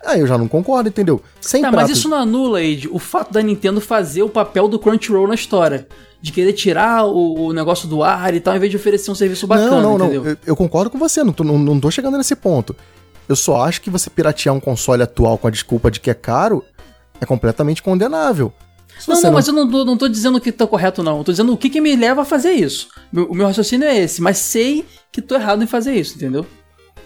Aí eu já não concordo, entendeu? Sem tá, pratos... mas isso não anula, Ed, o fato da Nintendo fazer o papel do Crunchyroll na história. De querer tirar o, o negócio do ar e tal, em vez de oferecer um serviço bacana, não, não, entendeu? Não, eu, eu concordo com você, não tô, não, não tô chegando nesse ponto. Eu só acho que você piratear um console atual com a desculpa de que é caro é completamente condenável. Não, não, não, mas eu não tô, não tô dizendo que tá correto, não. Eu tô dizendo o que, que me leva a fazer isso. Meu, o meu raciocínio é esse, mas sei que tô errado em fazer isso, entendeu?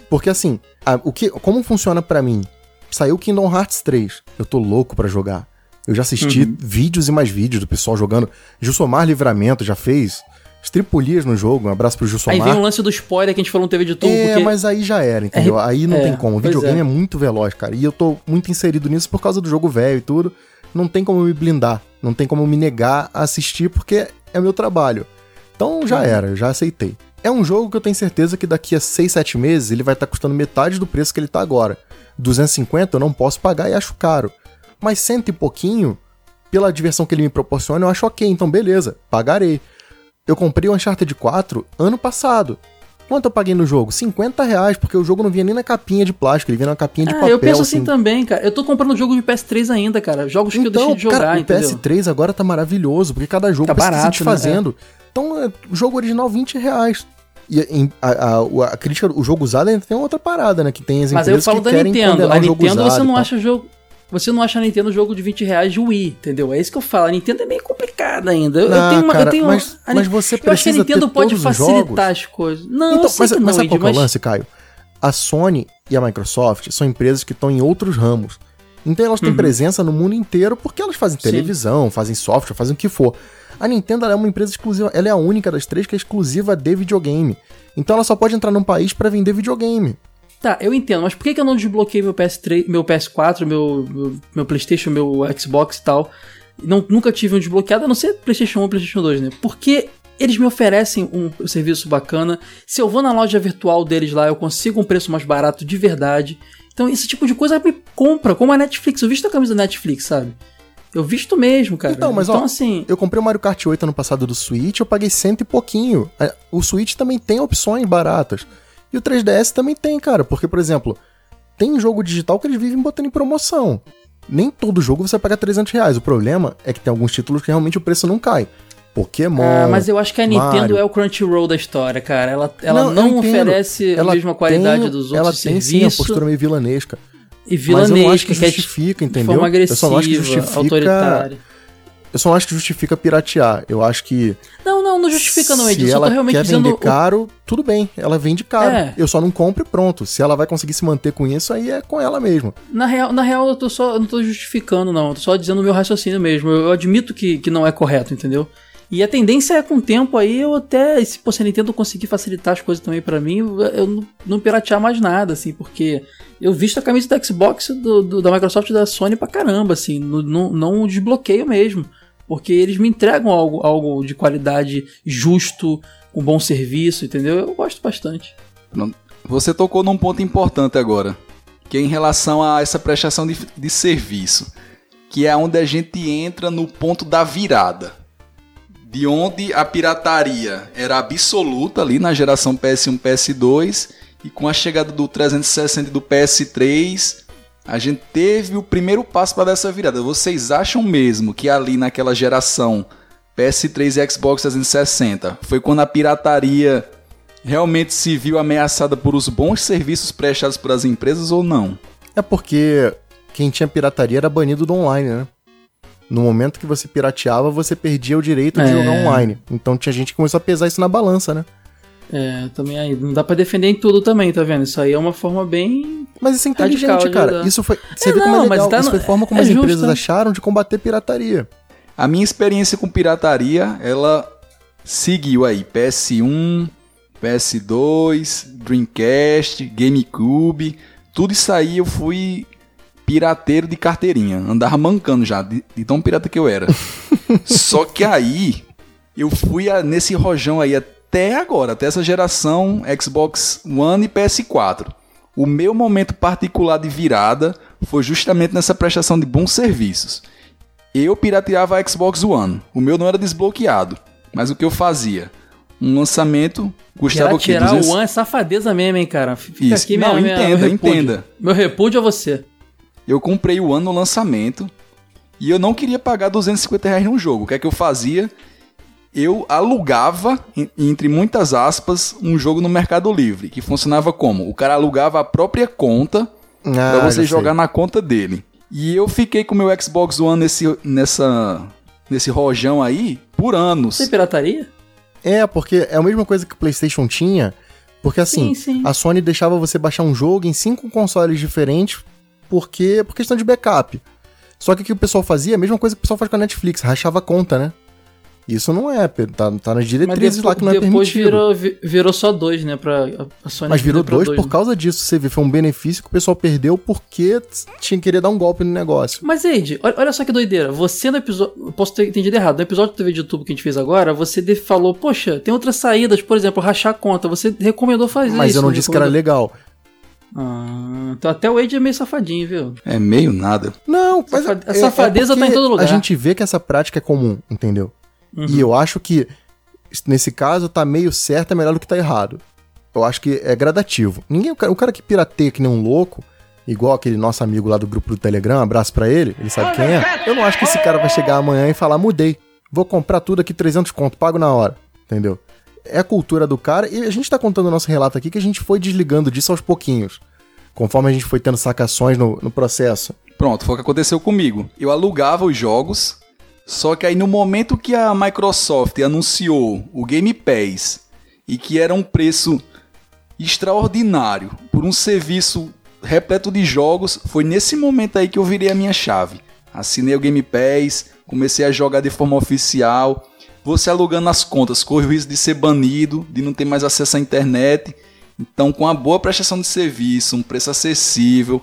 Porque assim, a, o que, como funciona para mim? Saiu Kingdom Hearts 3. Eu tô louco para jogar. Eu já assisti uhum. vídeos e mais vídeos do pessoal jogando. Jussomar Livramento já fez estripulias no jogo. Um abraço pro Jussomar. Aí vem o lance do spoiler que a gente falou no TV de tudo. É, porque... mas aí já era, entendeu? É, aí não é, tem como. O videogame é. é. muito veloz, cara. E eu tô muito inserido nisso por causa do jogo velho e tudo. Não tem como me blindar. Não tem como me negar a assistir porque é meu trabalho. Então já uhum. era, já aceitei. É um jogo que eu tenho certeza que daqui a 6, 7 meses ele vai estar tá custando metade do preço que ele tá agora. 250 eu não posso pagar e acho caro. Mas cento e pouquinho, pela diversão que ele me proporciona, eu acho ok, então beleza, pagarei. Eu comprei o Uncharted 4 ano passado. Quanto eu paguei no jogo? 50 reais, porque o jogo não vinha nem na capinha de plástico, ele vinha na capinha de ah, papel. Eu penso assim, assim também, cara. Eu tô comprando jogo de PS3 ainda, cara. Jogos então, que eu deixei de jogar, cara, o PS3 agora tá maravilhoso, porque cada jogo tá barato, se fazendo. Né? Então, é, jogo original 20 reais. E a, a, a, crítica, o jogo usado ainda tem outra parada, né? Que tem as Mas empresas eu falo da Nintendo. A Nintendo você não acha jogo. Você não acha a Nintendo jogo de 20 reais de Wii, entendeu? É isso que eu falo. A Nintendo é meio complicada ainda. Eu, não, eu tenho uma. Cara, eu tenho mas, uma, mas você precisa. Eu acho que a Nintendo pode facilitar as coisas. Não, então, eu sei mas, que não, mas sabe qual é o lance, Caio? A Sony e a Microsoft são empresas que estão em outros ramos. Então elas têm uhum. presença no mundo inteiro porque elas fazem televisão, Sim. fazem software, fazem o que for. A Nintendo é uma empresa exclusiva, ela é a única das três que é exclusiva de videogame. Então ela só pode entrar num país para vender videogame. Tá, eu entendo, mas por que, eu não desbloqueei meu PS3, meu PS4, meu, meu, meu PlayStation, meu Xbox e tal? Não, nunca tive um desbloqueado, a não ser PlayStation 1 ou PlayStation 2, né? Porque eles me oferecem um serviço bacana. Se eu vou na loja virtual deles lá, eu consigo um preço mais barato de verdade. Então, esse tipo de coisa me compra, como a Netflix. Eu visto a camisa da Netflix, sabe? Eu visto mesmo, cara. Então, mas então, ó, assim. Eu comprei o Mario Kart 8 ano passado do Switch, eu paguei cento e pouquinho. É, o Switch também tem opções baratas. E o 3DS também tem, cara. Porque, por exemplo, tem jogo digital que eles vivem botando em promoção. Nem todo jogo você paga 300 reais. O problema é que tem alguns títulos que realmente o preço não cai. Pokémon. Ah, mas eu acho que a Nintendo Mario. é o Crunchyroll da história, cara. Ela, ela não, não oferece ela a mesma qualidade tem, dos outros ela serviços. Tem sim a postura meio vilanesca. E vilanesca, mas eu não acho que é justifica, entendeu? De forma agressiva, eu só acho que justifica autoritária. Eu só não acho que justifica piratear. Eu acho que. Não, não, não justifica, não, Ed. Se ela tô realmente quer vender o- caro, tudo bem. Ela vende caro. É. Eu só não compro e pronto. Se ela vai conseguir se manter com isso, aí é com ela mesmo. Na real, na real eu tô só, eu não tô justificando, não. Eu tô só dizendo o meu raciocínio mesmo. Eu, eu admito que, que não é correto, entendeu? E a tendência é, com o tempo aí, eu até, se você Nintendo conseguir facilitar as coisas também pra mim, eu, não, não piratear mais nada, assim, porque eu visto a camisa da Xbox, do, do- da Microsoft e da Sony pra caramba, assim, no- não, não desbloqueio mesmo. Porque eles me entregam algo, algo de qualidade justo, com bom serviço, entendeu? Eu gosto bastante. Você tocou num ponto importante agora, que é em relação a essa prestação de, de serviço, que é onde a gente entra no ponto da virada. De onde a pirataria era absoluta ali na geração PS1, PS2, e com a chegada do 360 e do PS3, a gente teve o primeiro passo para dessa virada. Vocês acham mesmo que ali naquela geração PS3 e Xbox 360 foi quando a pirataria realmente se viu ameaçada por os bons serviços prestados por as empresas ou não? É porque quem tinha pirataria era banido do online, né? No momento que você pirateava, você perdia o direito de É. jogar online. Então tinha gente que começou a pesar isso na balança, né? É, também aí, não dá pra defender em tudo também, tá vendo? Isso aí é uma forma bem Mas isso é inteligente, cara. Isso foi. Você É, vê como não, é mas legal. tá isso foi a forma como é as justo, empresas né? acharam de combater pirataria. A minha experiência com pirataria, ela seguiu aí PS1, PS2, Dreamcast, GameCube, tudo isso aí eu fui pirateiro de carteirinha, andava mancando já, de, de tão pirata que eu era. <laughs> Só que aí eu fui a- nesse rojão aí até agora, até essa geração Xbox One e PS4. O meu momento particular de virada foi justamente nessa prestação de bons serviços. Eu pirateava a Xbox One. O meu não era desbloqueado. Mas o que eu fazia? Um lançamento custava quê? tirar 200 o One é safadeza mesmo, hein, cara. Fica Isso. aqui Não, minha, minha- entenda, meu repúdio. entenda. Meu repúdio a você. Eu comprei o One no lançamento e eu não queria pagar 250 reais num jogo. O que é que eu fazia? Eu alugava, en- entre muitas aspas, um jogo no Mercado Livre, que funcionava como? O cara alugava a própria conta Ah, pra você jogar sei. na conta dele. E eu fiquei com o meu Xbox One nesse, nessa, nesse rojão aí por anos. Você pirataria? É, porque é a mesma coisa que o PlayStation tinha. Porque assim, Sim, sim. a Sony deixava você baixar um jogo em cinco consoles diferentes porque por questão de backup. Só que o que o pessoal fazia, é a mesma coisa que o pessoal faz com a Netflix, rachava a conta, né? Isso não é, tá, tá nas diretrizes lá que não é depois permitido. virou, vi- virou só dois, né? Pra, a Sony Mas virou pra dois por né? causa disso. Você vê, foi um benefício que o pessoal perdeu porque tinha que querer dar um golpe no negócio. Mas, Eide, olha, olha só que doideira. Você no episódio. Posso ter entendido errado. No episódio do TV de YouTube que a gente fez agora, você falou, poxa, tem outras saídas, por exemplo, rachar a conta. Você recomendou fazer Mas isso. eu não disse que era recomendou? legal. Ah, então até o Eide é meio safadinho, viu? É meio nada. Não, mas Safa- é- a safadeza é tá em todo lugar. A gente vê que essa prática é comum, entendeu? Uhum. E eu acho que, nesse caso, tá meio certo é melhor do que tá errado. Eu acho que é gradativo. Ninguém, o cara, o cara que pirateia que nem um louco, igual aquele nosso amigo lá do grupo do Telegram, abraço pra ele, ele sabe quem é. Eu não acho que esse cara vai chegar amanhã e falar, mudei, vou comprar tudo aqui 300 conto, pago na hora, entendeu? É a cultura do cara e a gente tá contando o nosso relato aqui que a gente foi desligando disso aos pouquinhos. Conforme a gente foi tendo sacações no, no processo. Pronto, foi o que aconteceu comigo. Eu alugava os jogos, só que aí no momento que a Microsoft anunciou o Game Pass e que era um preço extraordinário por um serviço repleto de jogos, foi nesse momento aí que eu virei a minha chave. Assinei o Game Pass, comecei a jogar de forma oficial. Você alugando as contas, corre o risco de ser banido, de não ter mais acesso à internet. Então, com a boa prestação de serviço, um preço acessível,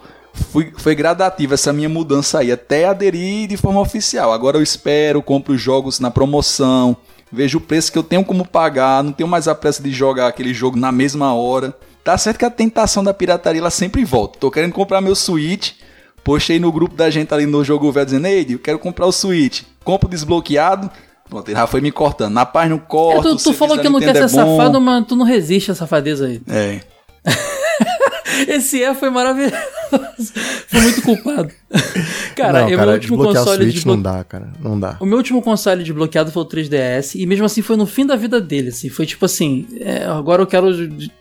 fui- foi gradativa essa minha mudança aí, até aderir de forma oficial. Agora eu espero, compro os jogos na promoção, vejo o preço que eu tenho como pagar, não tenho mais a pressa de jogar aquele jogo na mesma hora. Tá certo que a tentação da pirataria ela sempre volta. Tô querendo comprar meu Switch, postei no grupo da gente ali no jogo velho dizendo, Ei, eu quero comprar o Switch. Compro desbloqueado. Pronto, ele já foi me cortando. Na paz não É, tu, tu falou que não quer ser é safado, mas tu não resiste a safadeza aí. É. Esse é foi maravilhoso. Foi muito culpado. <laughs> Cara, não, cara, meu último console Switch desbloqueado. não dá, cara. Não dá. O meu último console desbloqueado foi o 3DS, e mesmo assim foi no fim da vida dele, assim. Foi tipo assim, é, agora eu quero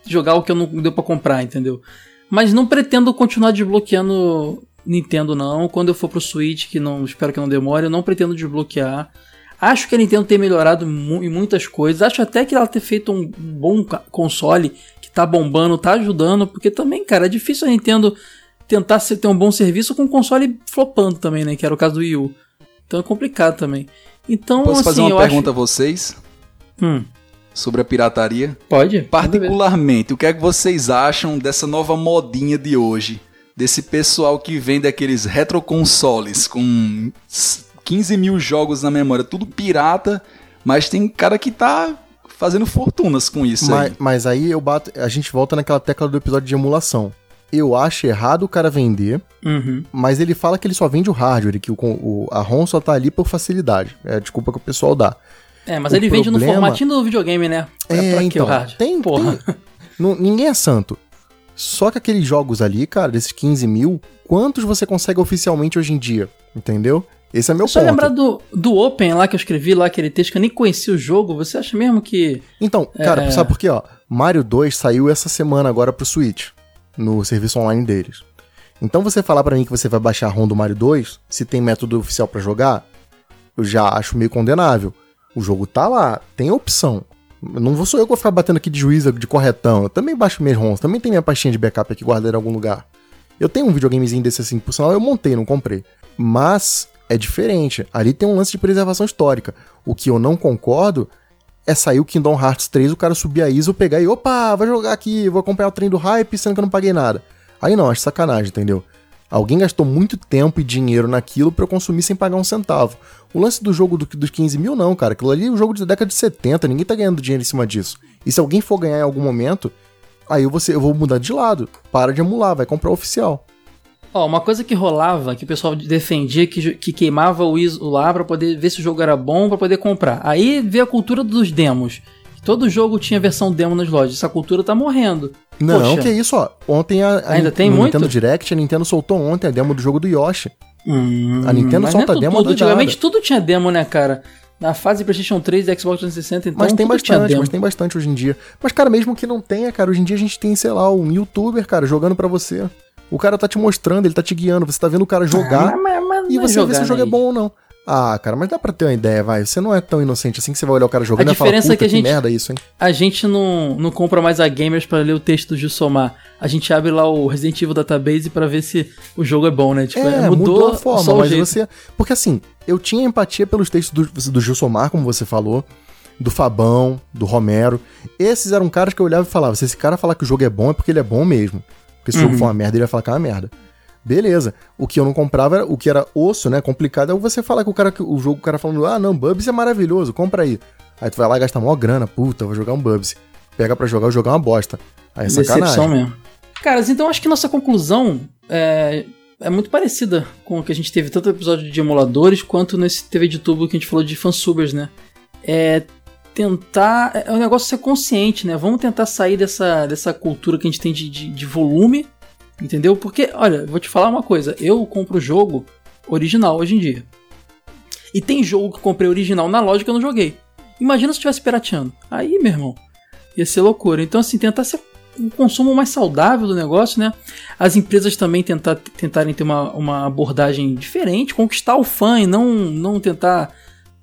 jogar o que eu não deu pra comprar, entendeu? Mas não pretendo continuar desbloqueando Nintendo não. Quando eu for pro Switch, que não espero que não demore, eu não pretendo desbloquear. Acho que a Nintendo tem melhorado mu em muitas coisas. Acho até que ela ter feito um bom console tá bombando, tá ajudando, porque também, cara, é difícil a Nintendo tentar ter um bom serviço com um console flopando também, né? Que era o caso do Wii U. Então é complicado também. Então, Posso assim, fazer uma pergunta acho... a vocês? Hum. Sobre a pirataria? Pode. Particularmente, o que é que vocês acham dessa nova modinha de hoje? Desse pessoal que vende aqueles retroconsoles com 15 mil jogos na memória, tudo pirata, mas tem cara que tá fazendo fortunas com isso mas, aí. Mas aí eu bato, a gente volta naquela tecla do episódio de emulação. Eu acho errado o cara vender, uhum. mas ele fala que ele só vende o hardware, que o, o, a ROM só tá ali por facilidade. É a desculpa que o pessoal dá. É, mas o ele problema... vende no formatinho do videogame, né? É, pra então, o hardware? Tem, Porra. Tem. <laughs> Não, ninguém é santo. Só que aqueles jogos ali, cara, desses 15 mil, quantos você consegue oficialmente hoje em dia? Entendeu? Esse é meu só ponto. Só lembrar do, do Open lá que eu escrevi lá, aquele texto que eu nem conhecia o jogo, você acha mesmo que. Então, cara, é... sabe por quê, ó? Mario 2 saiu essa semana agora pro Switch no serviço online deles. Então você falar para mim que você vai baixar a ROM do Mario 2, se tem método oficial para jogar, eu já acho meio condenável. O jogo tá lá, tem opção. Não vou sou eu que vou ficar batendo aqui de juízo de corretão. Eu também baixo minhas ROMs, também tem minha pastinha de backup aqui guardada em algum lugar. Eu tenho um videogamezinho desse assim, por sinal eu montei, não comprei. Mas é diferente. Ali tem um lance de preservação histórica. O que eu não concordo é sair o Kingdom Hearts 3, o cara subir a ISO, pegar e opa, vai jogar aqui, vou acompanhar o trem do hype, sendo que eu não paguei nada. Aí não, acho sacanagem, entendeu? Alguém gastou muito tempo e dinheiro naquilo para eu consumir sem pagar um centavo. O lance do jogo do, dos 15 mil, não, cara. Aquilo ali é um jogo da década de 70, ninguém tá ganhando dinheiro em cima disso. E se alguém for ganhar em algum momento, aí eu vou, ser, eu vou mudar de lado. Para de emular, vai comprar o oficial. Ó, uma coisa que rolava, que o pessoal defendia que, que queimava o ISO lá para poder ver se o jogo era bom para poder comprar. Aí veio a cultura dos demos. Todo jogo tinha versão demo nas lojas. Essa cultura tá morrendo. Não, Poxa. que isso, ó. Ontem a, a Ainda tem muito? Nintendo Direct, a Nintendo soltou ontem a demo do jogo do Yoshi. Hum, a Nintendo solta é demo tudo, Antigamente tudo tinha demo, né, cara? Na fase PlayStation 3 e Xbox 360, então Mas tem bastante, mas tem bastante hoje em dia. Mas, cara, mesmo que não tenha, cara, hoje em dia a gente tem, sei lá, um youtuber, cara, jogando para você. O cara tá te mostrando, ele tá te guiando, você tá vendo o cara jogar ah, mas, mas e você vê se o jogo é bom ou não. Ah, cara, mas dá pra ter uma ideia, vai. Você não é tão inocente assim que você vai olhar o cara jogando a e falar, é que, a gente, que merda isso, hein? A gente não, não compra mais a Gamers para ler o texto do Gilsomar. A gente abre lá o Resident Evil Database para ver se o jogo é bom, né? Tipo, é, mudou, mudou a forma, mas jeito. você... Porque assim, eu tinha empatia pelos textos do, do Gilsomar, como você falou, do Fabão, do Romero. Esses eram caras que eu olhava e falava, se esse cara falar que o jogo é bom, é porque ele é bom mesmo. Porque se uhum. o jogo uhum. for uma merda, ele vai falar que é uma merda. Beleza. O que eu não comprava, era, o que era osso, né? Complicado é você falar que o cara, o jogo, o cara falando, ah, não, Bubsy é maravilhoso, compra aí. Aí tu vai lá e gasta maior grana, puta, vou jogar um Bubsy. Pega pra jogar, jogar uma bosta. Aí é Decepção sacanagem. mesmo. Caras, então acho que nossa conclusão é, é muito parecida com o que a gente teve tanto no episódio de emuladores quanto nesse TV de tubo que a gente falou de fansubers, né? É tentar. É um negócio ser consciente, né? Vamos tentar sair dessa, dessa cultura que a gente tem de, de, de volume Entendeu? Porque, olha, vou te falar uma coisa. Eu compro jogo original hoje em dia. E tem jogo que eu comprei original na loja que eu não joguei. Imagina se eu estivesse pirateando. Aí, meu irmão, ia ser loucura. Então, assim, tentar ser um consumo mais saudável do negócio, né? As empresas também tentar, tentarem ter uma, uma abordagem diferente, conquistar o fã e não, não tentar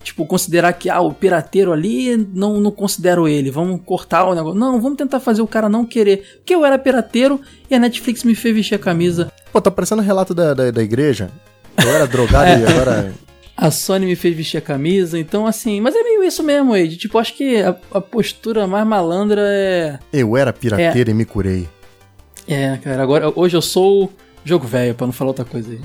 Tipo, considerar que ah, o pirateiro ali, não, não considero ele, vamos cortar o negócio. Não, vamos tentar fazer o cara não querer. Porque eu era pirateiro e a Netflix me fez vestir a camisa. Pô, tá parecendo o relato da, da, da igreja. Eu era drogado <laughs> é. e agora. A Sony me fez vestir a camisa, então assim, mas é meio isso mesmo, Ed. Tipo, acho que a, a postura mais malandra é. Eu era pirateiro é... e me curei. É, cara, agora hoje eu sou jogo velho, pra não falar outra coisa aí.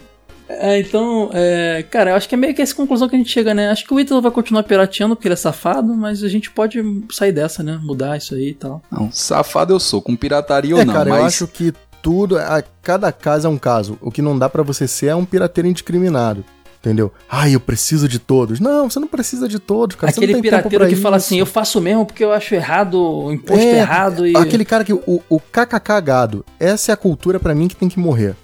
<laughs> É, então, é, cara, eu acho que é meio que essa conclusão que a gente chega, né? Acho que o Ítalo vai continuar pirateando porque ele é safado, mas a gente pode sair dessa, né? Mudar isso aí e tal. Não, safado eu sou, com pirataria é, ou não, cara, mas... eu acho que tudo, a, cada caso é um caso. O que não dá para você ser é um pirateiro indiscriminado. Entendeu? Ah, eu preciso de todos. Não, você não precisa de todos, cara. Aquele pirateiro que isso. fala assim, eu faço mesmo porque eu acho errado, o imposto é, errado e. Aquele cara que. O, o kkk gado. Essa é a cultura para mim que tem que morrer.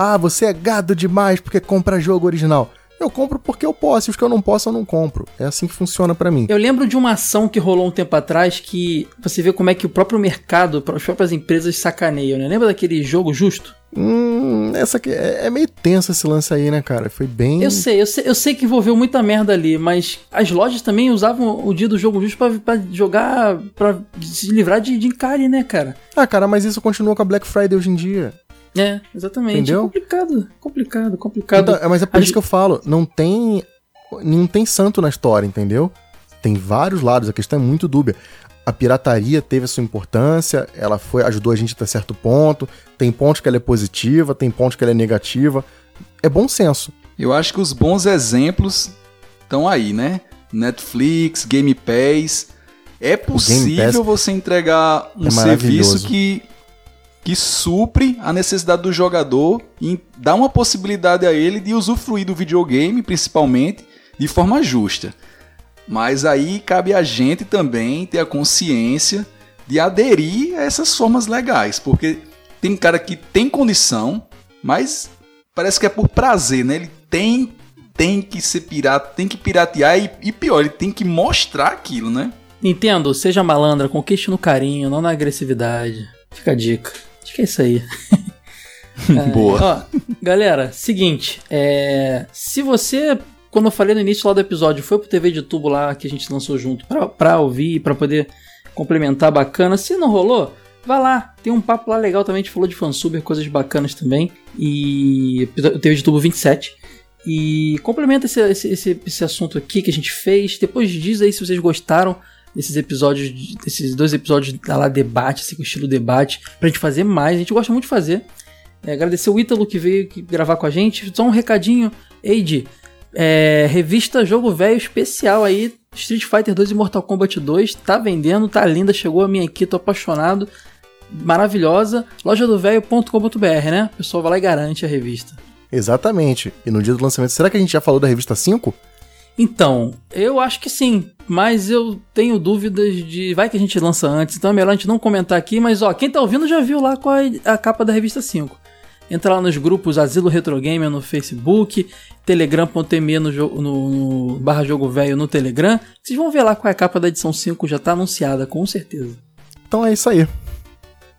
Ah, você é gado demais porque compra jogo original. Eu compro porque eu posso, e os que eu não posso eu não compro. É assim que funciona para mim. Eu lembro de uma ação que rolou um tempo atrás que você vê como é que o próprio mercado, as próprias empresas sacaneiam, né? Lembra daquele jogo justo? Hum, essa aqui é, é, meio tenso esse lance aí, né, cara? Foi bem. Eu sei, eu sei, eu sei que envolveu muita merda ali, mas as lojas também usavam o dia do jogo justo pra, pra jogar, pra se livrar de, de encare, né, cara? Ah, cara, mas isso continua com a Black Friday hoje em dia. É, exatamente. Entendeu? É complicado, complicado, complicado. Então, mas é por a isso que eu falo, não tem. Não tem santo na história, entendeu? Tem vários lados, a questão é muito dúbia a pirataria teve a sua importância, ela foi ajudou a gente até certo ponto. Tem pontos que ela é positiva, tem pontos que ela é negativa. É bom senso. Eu acho que os bons exemplos estão aí, né? Netflix, Game Pass. É possível Pass você entregar um é serviço que que supre a necessidade do jogador e dá uma possibilidade a ele de usufruir do videogame, principalmente, de forma justa. Mas aí cabe a gente também ter a consciência de aderir a essas formas legais, porque tem cara que tem condição, mas parece que é por prazer, né? Ele tem tem que ser pirata, tem que piratear e, e pior, ele tem que mostrar aquilo, né? Nintendo, seja malandra, conquiste no carinho, não na agressividade. Fica a dica. Acho que é isso aí. <laughs> Boa. Ó, galera, seguinte, é, se você quando eu falei no início lá do episódio, foi pro TV de tubo lá que a gente lançou junto pra, pra ouvir, pra poder complementar bacana. Se não rolou, vá lá. Tem um papo lá legal também, a gente falou de fansuber, coisas bacanas também. E o TV de tubo 27. E complementa esse, esse, esse, esse assunto aqui que a gente fez. Depois diz aí se vocês gostaram desses episódios, desses dois episódios da lá debate, assim, com estilo debate, pra gente fazer mais. A gente gosta muito de fazer. É, agradecer o Ítalo que veio gravar com a gente. Só um recadinho. Eide, é, revista Jogo Velho especial aí, Street Fighter 2 e Mortal Kombat 2, tá vendendo, tá linda, chegou a minha aqui, tô apaixonado, maravilhosa, loja do velho.com.br, né? O pessoal vai lá e garante a revista. Exatamente. E no dia do lançamento, será que a gente já falou da revista 5? Então, eu acho que sim, mas eu tenho dúvidas de. Vai que a gente lança antes, então é melhor a gente não comentar aqui, mas ó, quem tá ouvindo já viu lá qual é a capa da revista 5. Entra lá nos grupos Asilo Retro Gamer no Facebook, telegram.me no, no, no, barra jogo velho no Telegram. Vocês vão ver lá qual é a capa da edição 5, já tá anunciada, com certeza. Então é isso aí.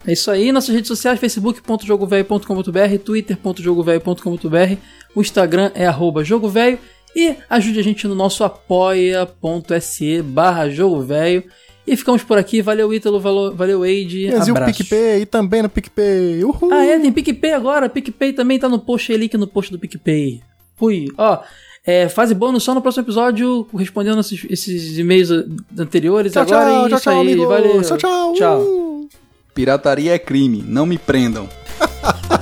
É isso aí, nossas redes sociais, facebook.jogovelho.com.br, twitter.jogovelho.com.br, o Instagram é arroba jogovelho e ajude a gente no nosso apoia.se barra. E ficamos por aqui. Valeu, Ítalo. Valeu, valeu Wade. E o PicPay também no PicPay. Uhul. Ah, é? Tem PicPay agora. PicPay também tá no post aí, link no post do PicPay. Fui. Ó, é, fase bônus só no próximo episódio, respondendo esses, esses e-mails anteriores. Tchau, agora tchau, tchau, isso tchau, aí. Amigo. Valeu. Tchau, tchau. Tchau. Pirataria é crime. Não me prendam. <laughs>